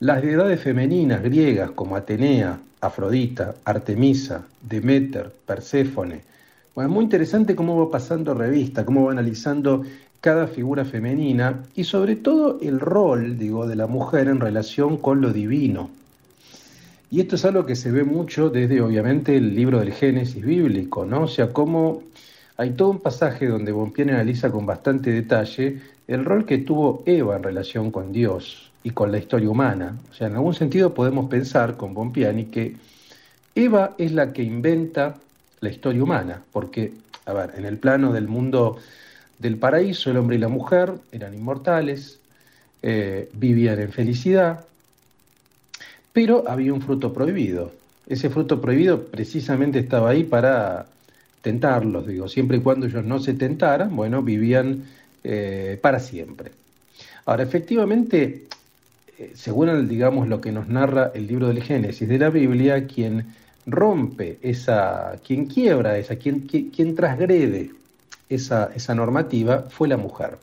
las deidades femeninas griegas como Atenea, Afrodita, Artemisa, Demeter, Perséfone. Bueno, es muy interesante cómo va pasando revista, cómo va analizando cada figura femenina y sobre todo el rol, digo, de la mujer en relación con lo divino. Y esto es algo que se ve mucho desde, obviamente, el libro del Génesis bíblico, ¿no? O sea, cómo hay todo un pasaje donde Bompiani analiza con bastante detalle el rol que tuvo Eva en relación con Dios y con la historia humana. O sea, en algún sentido podemos pensar con Bompiani que Eva es la que inventa la historia humana, porque, a ver, en el plano del mundo del paraíso, el hombre y la mujer eran inmortales, eh, vivían en felicidad, pero había un fruto prohibido. Ese fruto prohibido precisamente estaba ahí para tentarlos, digo, siempre y cuando ellos no se tentaran, bueno, vivían eh, para siempre. Ahora, efectivamente, eh, según digamos lo que nos narra el libro del Génesis de la Biblia, quien rompe esa, quien quiebra esa, quien, quien, quien transgrede esa, esa normativa fue la mujer.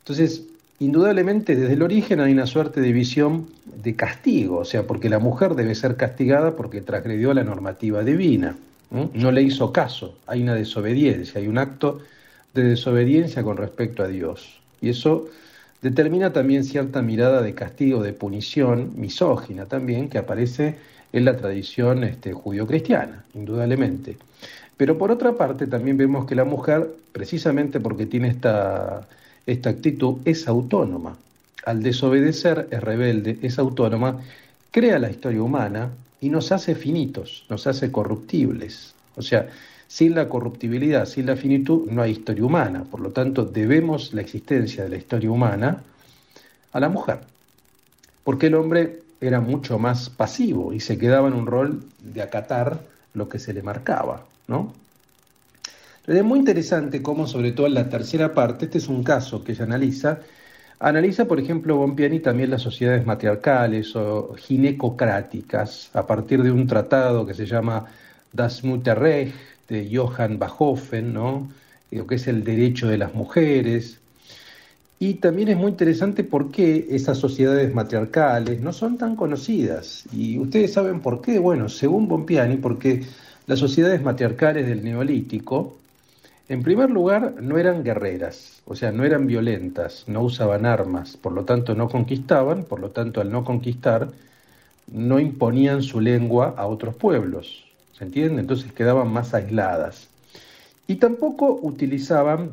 Entonces, indudablemente desde el origen hay una suerte de visión de castigo, o sea, porque la mujer debe ser castigada porque transgredió la normativa divina, ¿no? no le hizo caso, hay una desobediencia, hay un acto de desobediencia con respecto a Dios. Y eso determina también cierta mirada de castigo, de punición, misógina también, que aparece en la tradición este, judio-cristiana, indudablemente. Pero por otra parte también vemos que la mujer, precisamente porque tiene esta, esta actitud, es autónoma. Al desobedecer, es rebelde, es autónoma, crea la historia humana y nos hace finitos, nos hace corruptibles. O sea, sin la corruptibilidad, sin la finitud, no hay historia humana. Por lo tanto, debemos la existencia de la historia humana a la mujer. Porque el hombre era mucho más pasivo y se quedaba en un rol de acatar lo que se le marcaba, ¿no? Es muy interesante cómo, sobre todo en la tercera parte, este es un caso que ella analiza, analiza, por ejemplo, Bompiani también las sociedades matriarcales o ginecocráticas, a partir de un tratado que se llama Das Mutterrecht de Johann Bachofen, ¿no? lo que es el derecho de las mujeres. Y también es muy interesante por qué esas sociedades matriarcales no son tan conocidas. Y ustedes saben por qué. Bueno, según Bompiani, porque las sociedades matriarcales del Neolítico, en primer lugar, no eran guerreras, o sea, no eran violentas, no usaban armas, por lo tanto no conquistaban, por lo tanto al no conquistar, no imponían su lengua a otros pueblos, ¿se entiende? Entonces quedaban más aisladas. Y tampoco utilizaban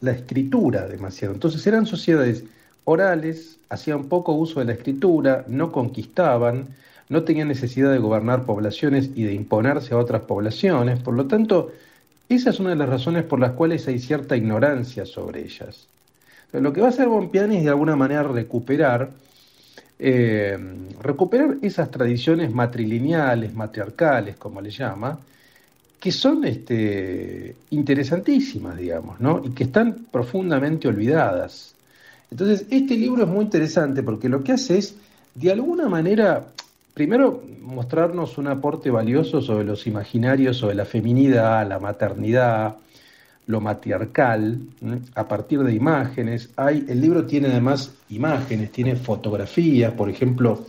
la escritura demasiado. Entonces eran sociedades orales, hacían poco uso de la escritura, no conquistaban, no tenían necesidad de gobernar poblaciones y de imponerse a otras poblaciones, por lo tanto, esa es una de las razones por las cuales hay cierta ignorancia sobre ellas. Lo que va a hacer Bompiani es de alguna manera recuperar, eh, recuperar esas tradiciones matrilineales, matriarcales, como le llama, que son este, interesantísimas, digamos, ¿no? y que están profundamente olvidadas. Entonces, este libro es muy interesante porque lo que hace es, de alguna manera, primero mostrarnos un aporte valioso sobre los imaginarios, sobre la feminidad, la maternidad, lo matriarcal, a partir de imágenes. El libro tiene además imágenes, tiene fotografías, por ejemplo,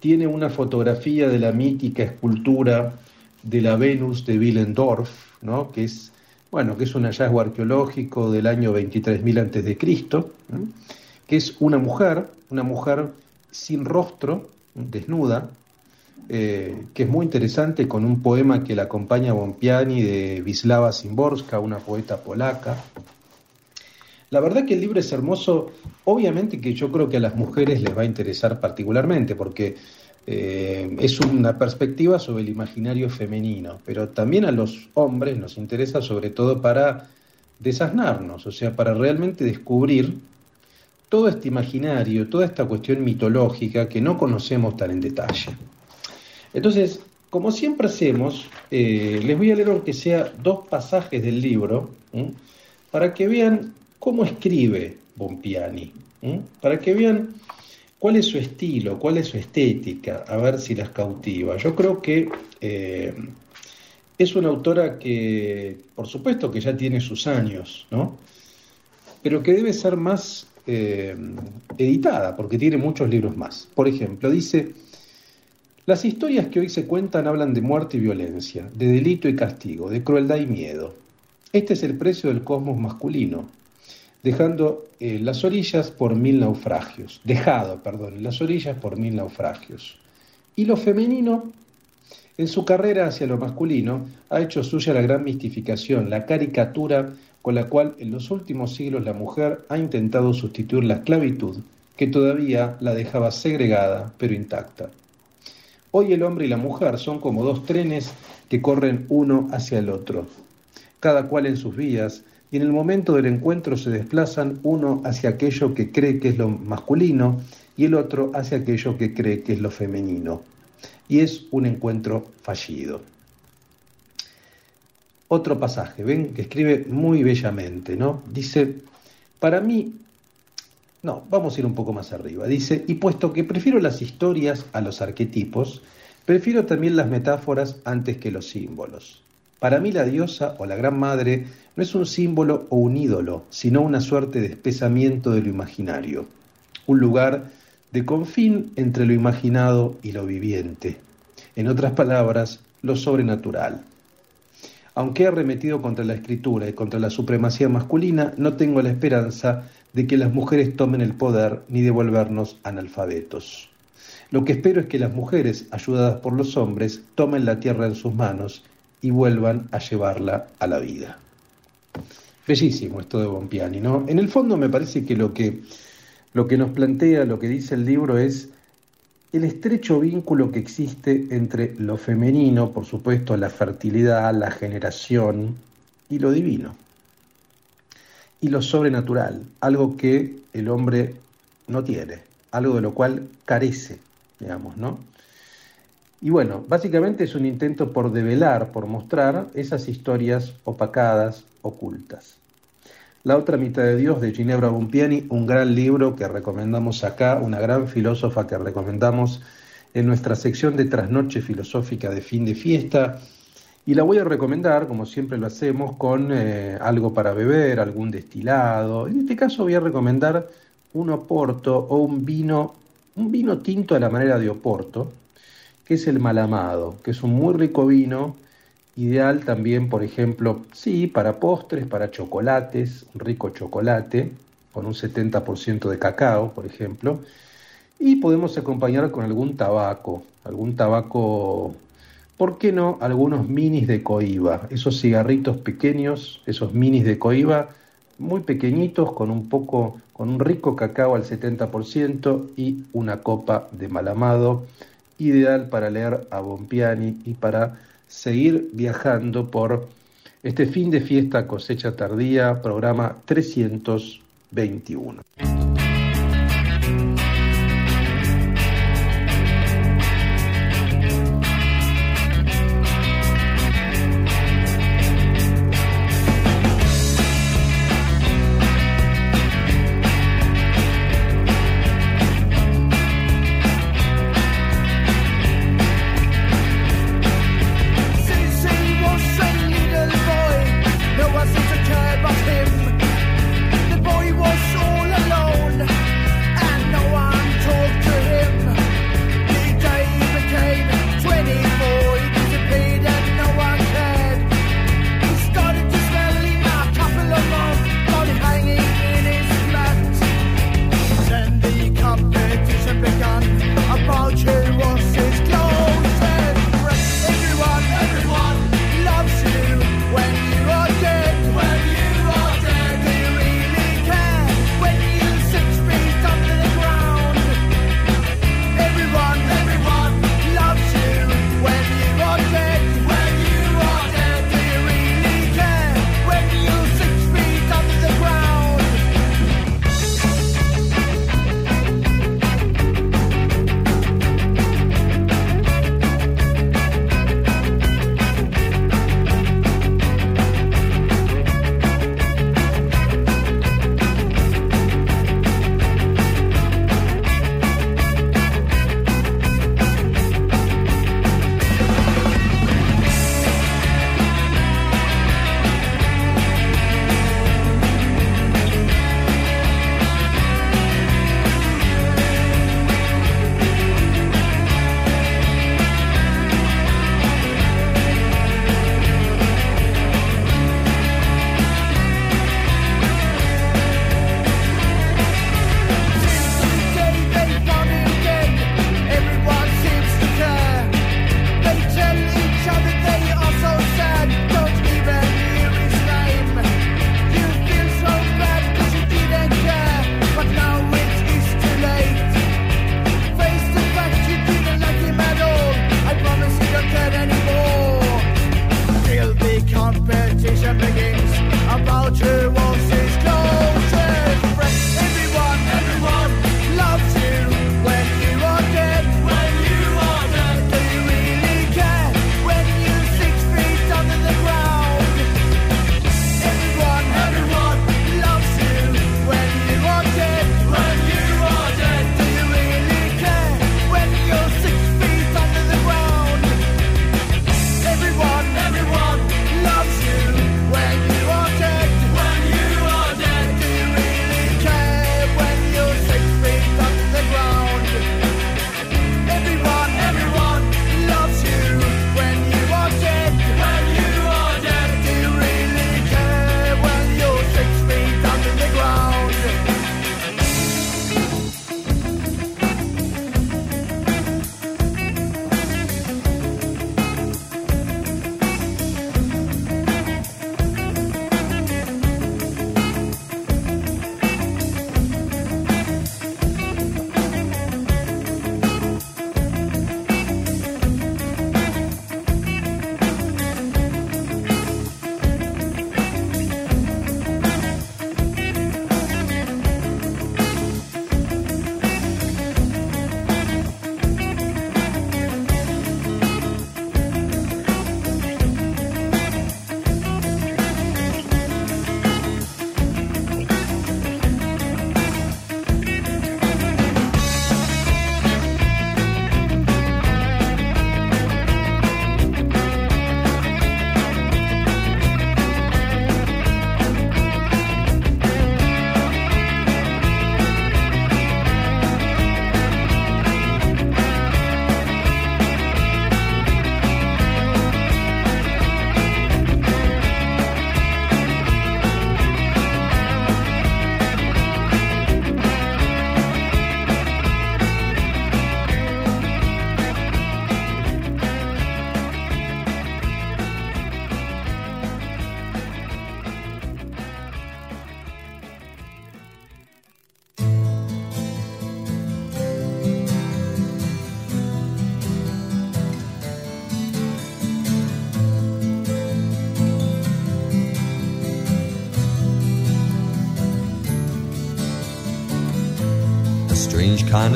tiene una fotografía de la mítica escultura de la Venus de Willendorf, ¿no? que es bueno, que es un hallazgo arqueológico del año 23.000 antes de Cristo, que es una mujer, una mujer sin rostro, desnuda, eh, que es muy interesante con un poema que la acompaña Bompiani de Wisława Szymborska, una poeta polaca. La verdad que el libro es hermoso, obviamente que yo creo que a las mujeres les va a interesar particularmente, porque eh, es una perspectiva sobre el imaginario femenino, pero también a los hombres nos interesa sobre todo para desasnarnos, o sea, para realmente descubrir todo este imaginario, toda esta cuestión mitológica que no conocemos tan en detalle. Entonces, como siempre hacemos, eh, les voy a leer aunque sea dos pasajes del libro, para que vean cómo escribe Bompiani, para que vean cuál es su estilo, cuál es su estética, a ver si las cautiva. Yo creo que eh, es una autora que, por supuesto que ya tiene sus años, ¿no? Pero que debe ser más eh, editada, porque tiene muchos libros más. Por ejemplo, dice, las historias que hoy se cuentan hablan de muerte y violencia, de delito y castigo, de crueldad y miedo. Este es el precio del cosmos masculino, dejando eh, las orillas por mil naufragios, dejado, perdón, las orillas por mil naufragios. Y lo femenino, en su carrera hacia lo masculino, ha hecho suya la gran mistificación, la caricatura con la cual en los últimos siglos la mujer ha intentado sustituir la esclavitud, que todavía la dejaba segregada pero intacta. Hoy el hombre y la mujer son como dos trenes que corren uno hacia el otro, cada cual en sus vías, y en el momento del encuentro se desplazan uno hacia aquello que cree que es lo masculino y el otro hacia aquello que cree que es lo femenino. Y es un encuentro fallido. Otro pasaje, ven, que escribe muy bellamente, ¿no? Dice, para mí, no, vamos a ir un poco más arriba. Dice, y puesto que prefiero las historias a los arquetipos, prefiero también las metáforas antes que los símbolos. Para mí la diosa o la gran madre no es un símbolo o un ídolo, sino una suerte de espesamiento de lo imaginario, un lugar de confín entre lo imaginado y lo viviente, en otras palabras, lo sobrenatural. Aunque he arremetido contra la escritura y contra la supremacía masculina, no tengo la esperanza de que las mujeres tomen el poder ni de volvernos analfabetos. Lo que espero es que las mujeres, ayudadas por los hombres, tomen la tierra en sus manos y vuelvan a llevarla a la vida. Bellísimo esto de Bompiani, ¿no? En el fondo me parece que lo que, lo que nos plantea, lo que dice el libro es el estrecho vínculo que existe entre lo femenino, por supuesto, la fertilidad, la generación y lo divino. Y lo sobrenatural, algo que el hombre no tiene, algo de lo cual carece digamos, ¿no? Y bueno, básicamente es un intento por develar, por mostrar esas historias opacadas, ocultas. La otra mitad de Dios de Ginebra Bumpiani, un gran libro que recomendamos acá, una gran filósofa que recomendamos en nuestra sección de trasnoche filosófica de fin de fiesta. Y la voy a recomendar, como siempre lo hacemos, con eh, algo para beber, algún destilado. En este caso voy a recomendar un oporto o un vino, un vino tinto a la manera de oporto, que es el malamado, que es un muy rico vino, ideal también, por ejemplo, sí, para postres, para chocolates, un rico chocolate, con un 70% de cacao, por ejemplo, y podemos acompañar con algún tabaco, algún tabaco, ¿por qué no? Algunos minis de coiba, esos cigarritos pequeños, esos minis de coiba, muy pequeñitos, con un poco, con un rico cacao al 70% y una copa de malamado, ideal para leer a Bompiani y para seguir viajando por este fin de fiesta cosecha tardía, programa 321.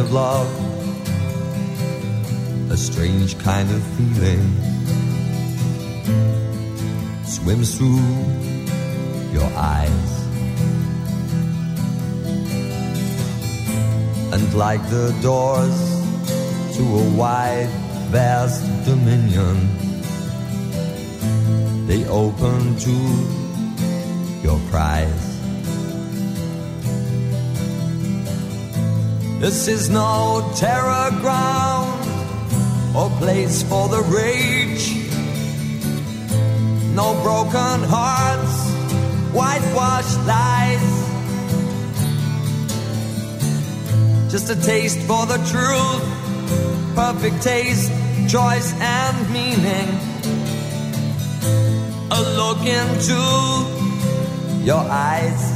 Of love, a strange kind of feeling swims through your eyes. And like the doors to a wide, vast dominion, they open to your cries. This is no terror ground or place for the rage. No broken hearts, whitewashed lies. Just a taste for the truth, perfect taste, choice, and meaning. A look into your eyes.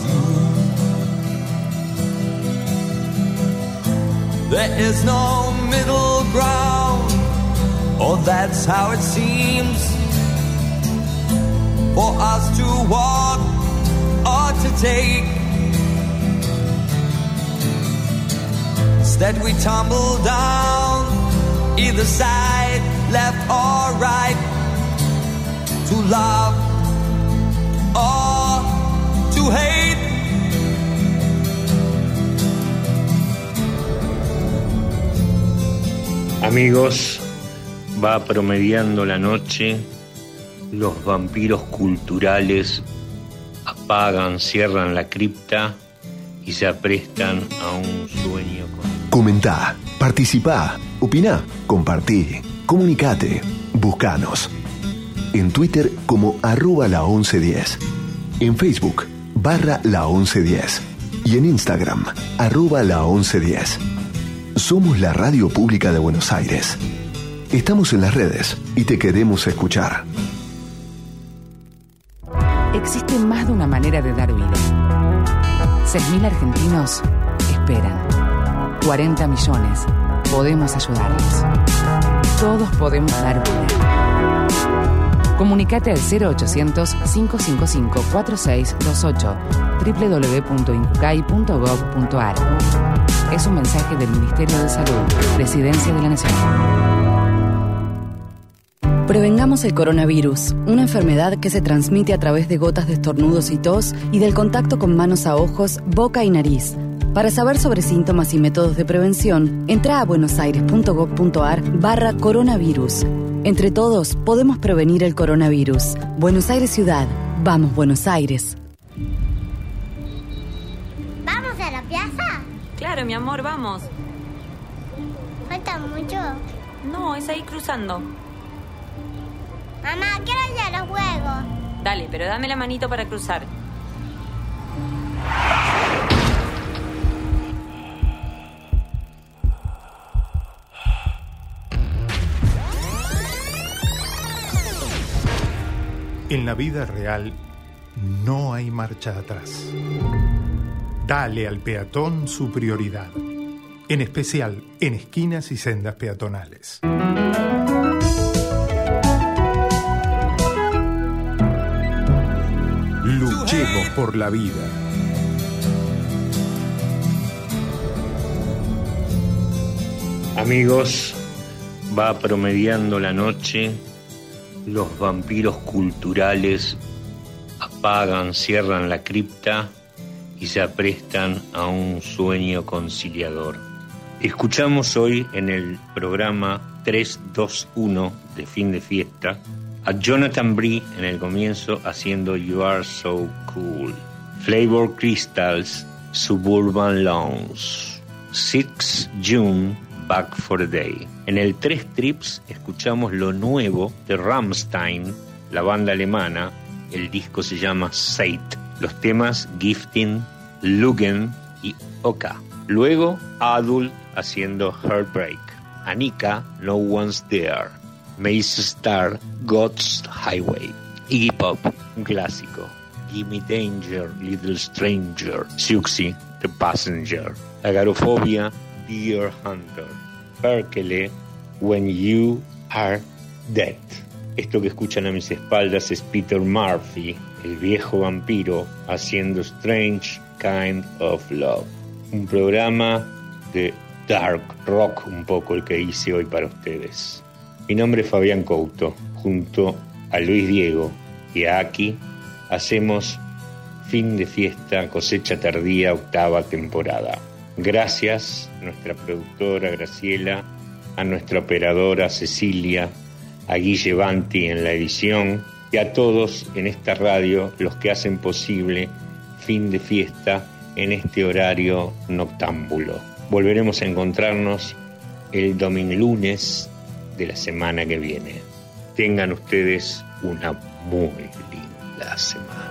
There is no middle ground, or that's how it seems. For us to walk or to take. Instead, we tumble down either side, left or right, to love or to hate. Amigos, va promediando la noche, los vampiros culturales apagan, cierran la cripta y se aprestan a un sueño con... Comentá, participá, opina, compartí, comunicate, buscanos. En Twitter como arroba la 1110. En Facebook barra la 1110. Y en Instagram arroba la 1110. Somos la radio pública de Buenos Aires. Estamos en las redes y te queremos escuchar. Existe más de una manera de dar vida. 6.000 argentinos esperan. 40 millones. Podemos ayudarlos. Todos podemos dar vida. Comunicate al 0800-555-4628 www.incucay.gov.ar Es un mensaje del Ministerio de Salud, Presidencia de la Nación. Prevengamos el coronavirus, una enfermedad que se transmite a través de gotas de estornudos y tos y del contacto con manos a ojos, boca y nariz. Para saber sobre síntomas y métodos de prevención, entra a buenosaires.gov.ar barra coronavirus. Entre todos podemos prevenir el coronavirus. Buenos Aires Ciudad. Vamos, Buenos Aires. Claro, mi amor, vamos. ¿Falta mucho? No, es ahí cruzando. Mamá, quiero ir a los juegos. Dale, pero dame la manito para cruzar. En la vida real no hay marcha atrás. Dale al peatón su prioridad, en especial en esquinas y sendas peatonales. Luchemos por la vida. Amigos, va promediando la noche, los vampiros culturales apagan, cierran la cripta y se aprestan a un sueño conciliador. Escuchamos hoy en el programa 321 de fin de fiesta a Jonathan Bree en el comienzo haciendo You Are So Cool. Flavor Crystals, Suburban Lounge. 6 June Back for a Day. En el Tres Trips escuchamos lo nuevo de Rammstein, la banda alemana. El disco se llama Seit. Los temas Gifting, Lugen y Oka. Luego Adult haciendo Heartbreak. Anika, No One's There. Mace Star, God's Highway. Iggy Pop, un clásico. Gimme Danger, Little Stranger. Siouxsie, The Passenger. Agarofobia, Deer Hunter. Perkele, When You Are Dead. Esto que escuchan a mis espaldas es Peter Murphy, el viejo vampiro, haciendo Strange Kind of Love. Un programa de dark rock, un poco el que hice hoy para ustedes. Mi nombre es Fabián Couto. Junto a Luis Diego y a Aki hacemos fin de fiesta, cosecha tardía, octava temporada. Gracias a nuestra productora Graciela, a nuestra operadora Cecilia, a Guille Banti en la edición y a todos en esta radio los que hacen posible fin de fiesta en este horario noctámbulo. Volveremos a encontrarnos el domingo lunes de la semana que viene. Tengan ustedes una muy linda semana.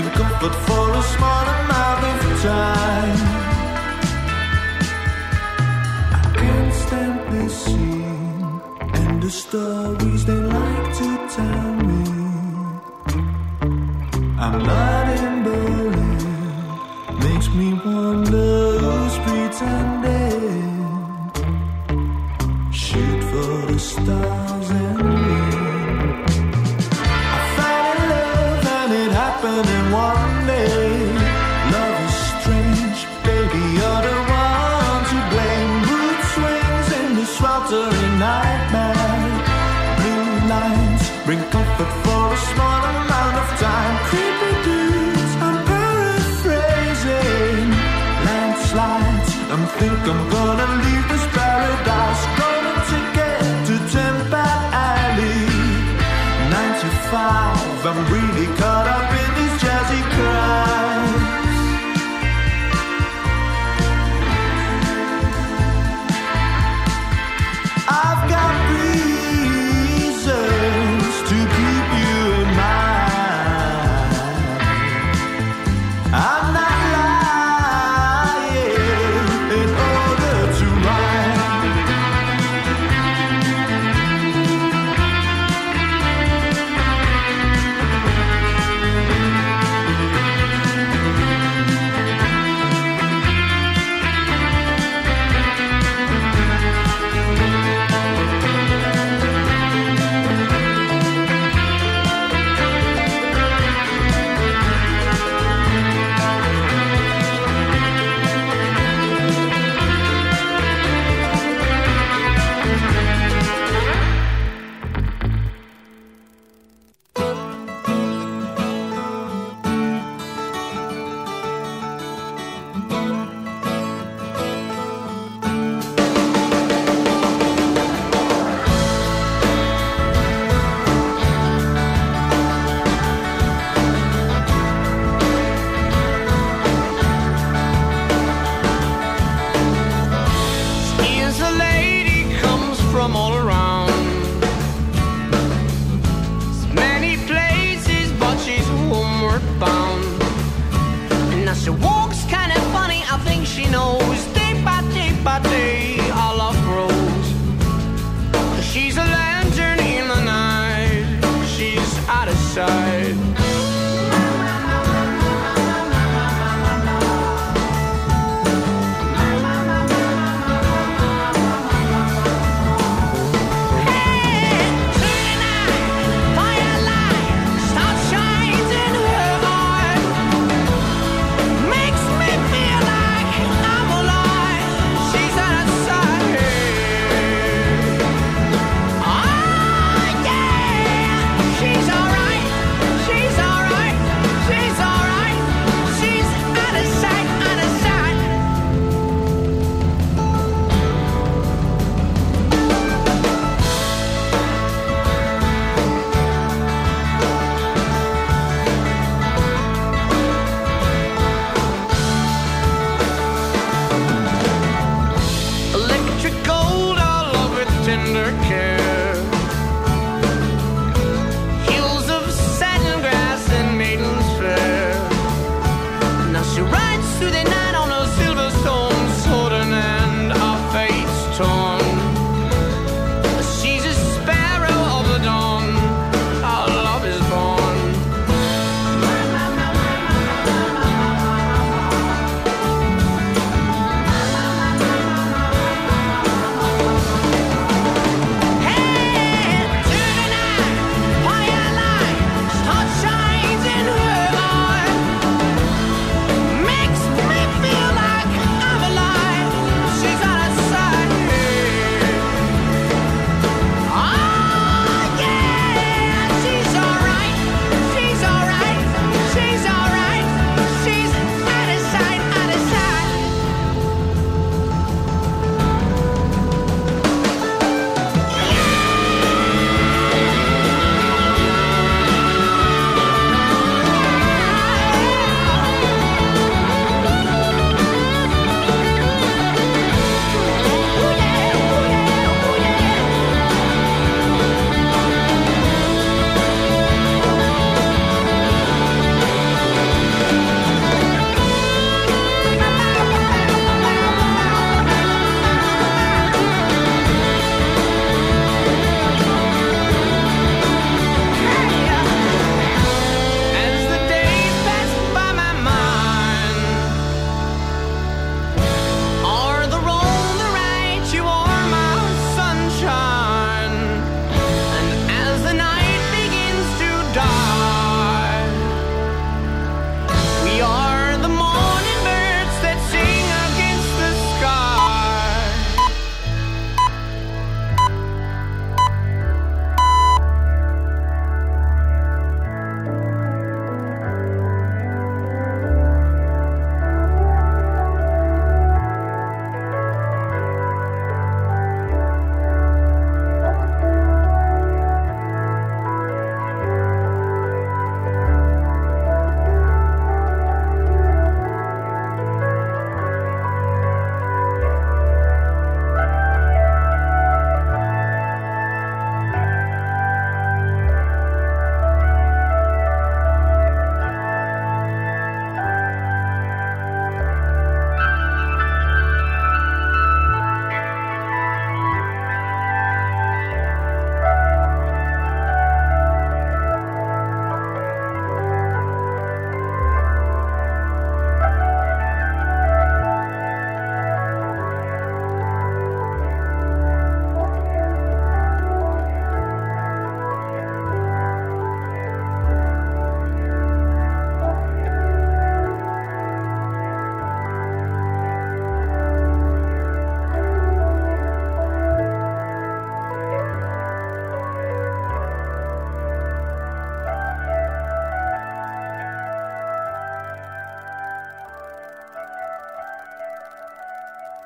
Bring comfort for a small amount of time.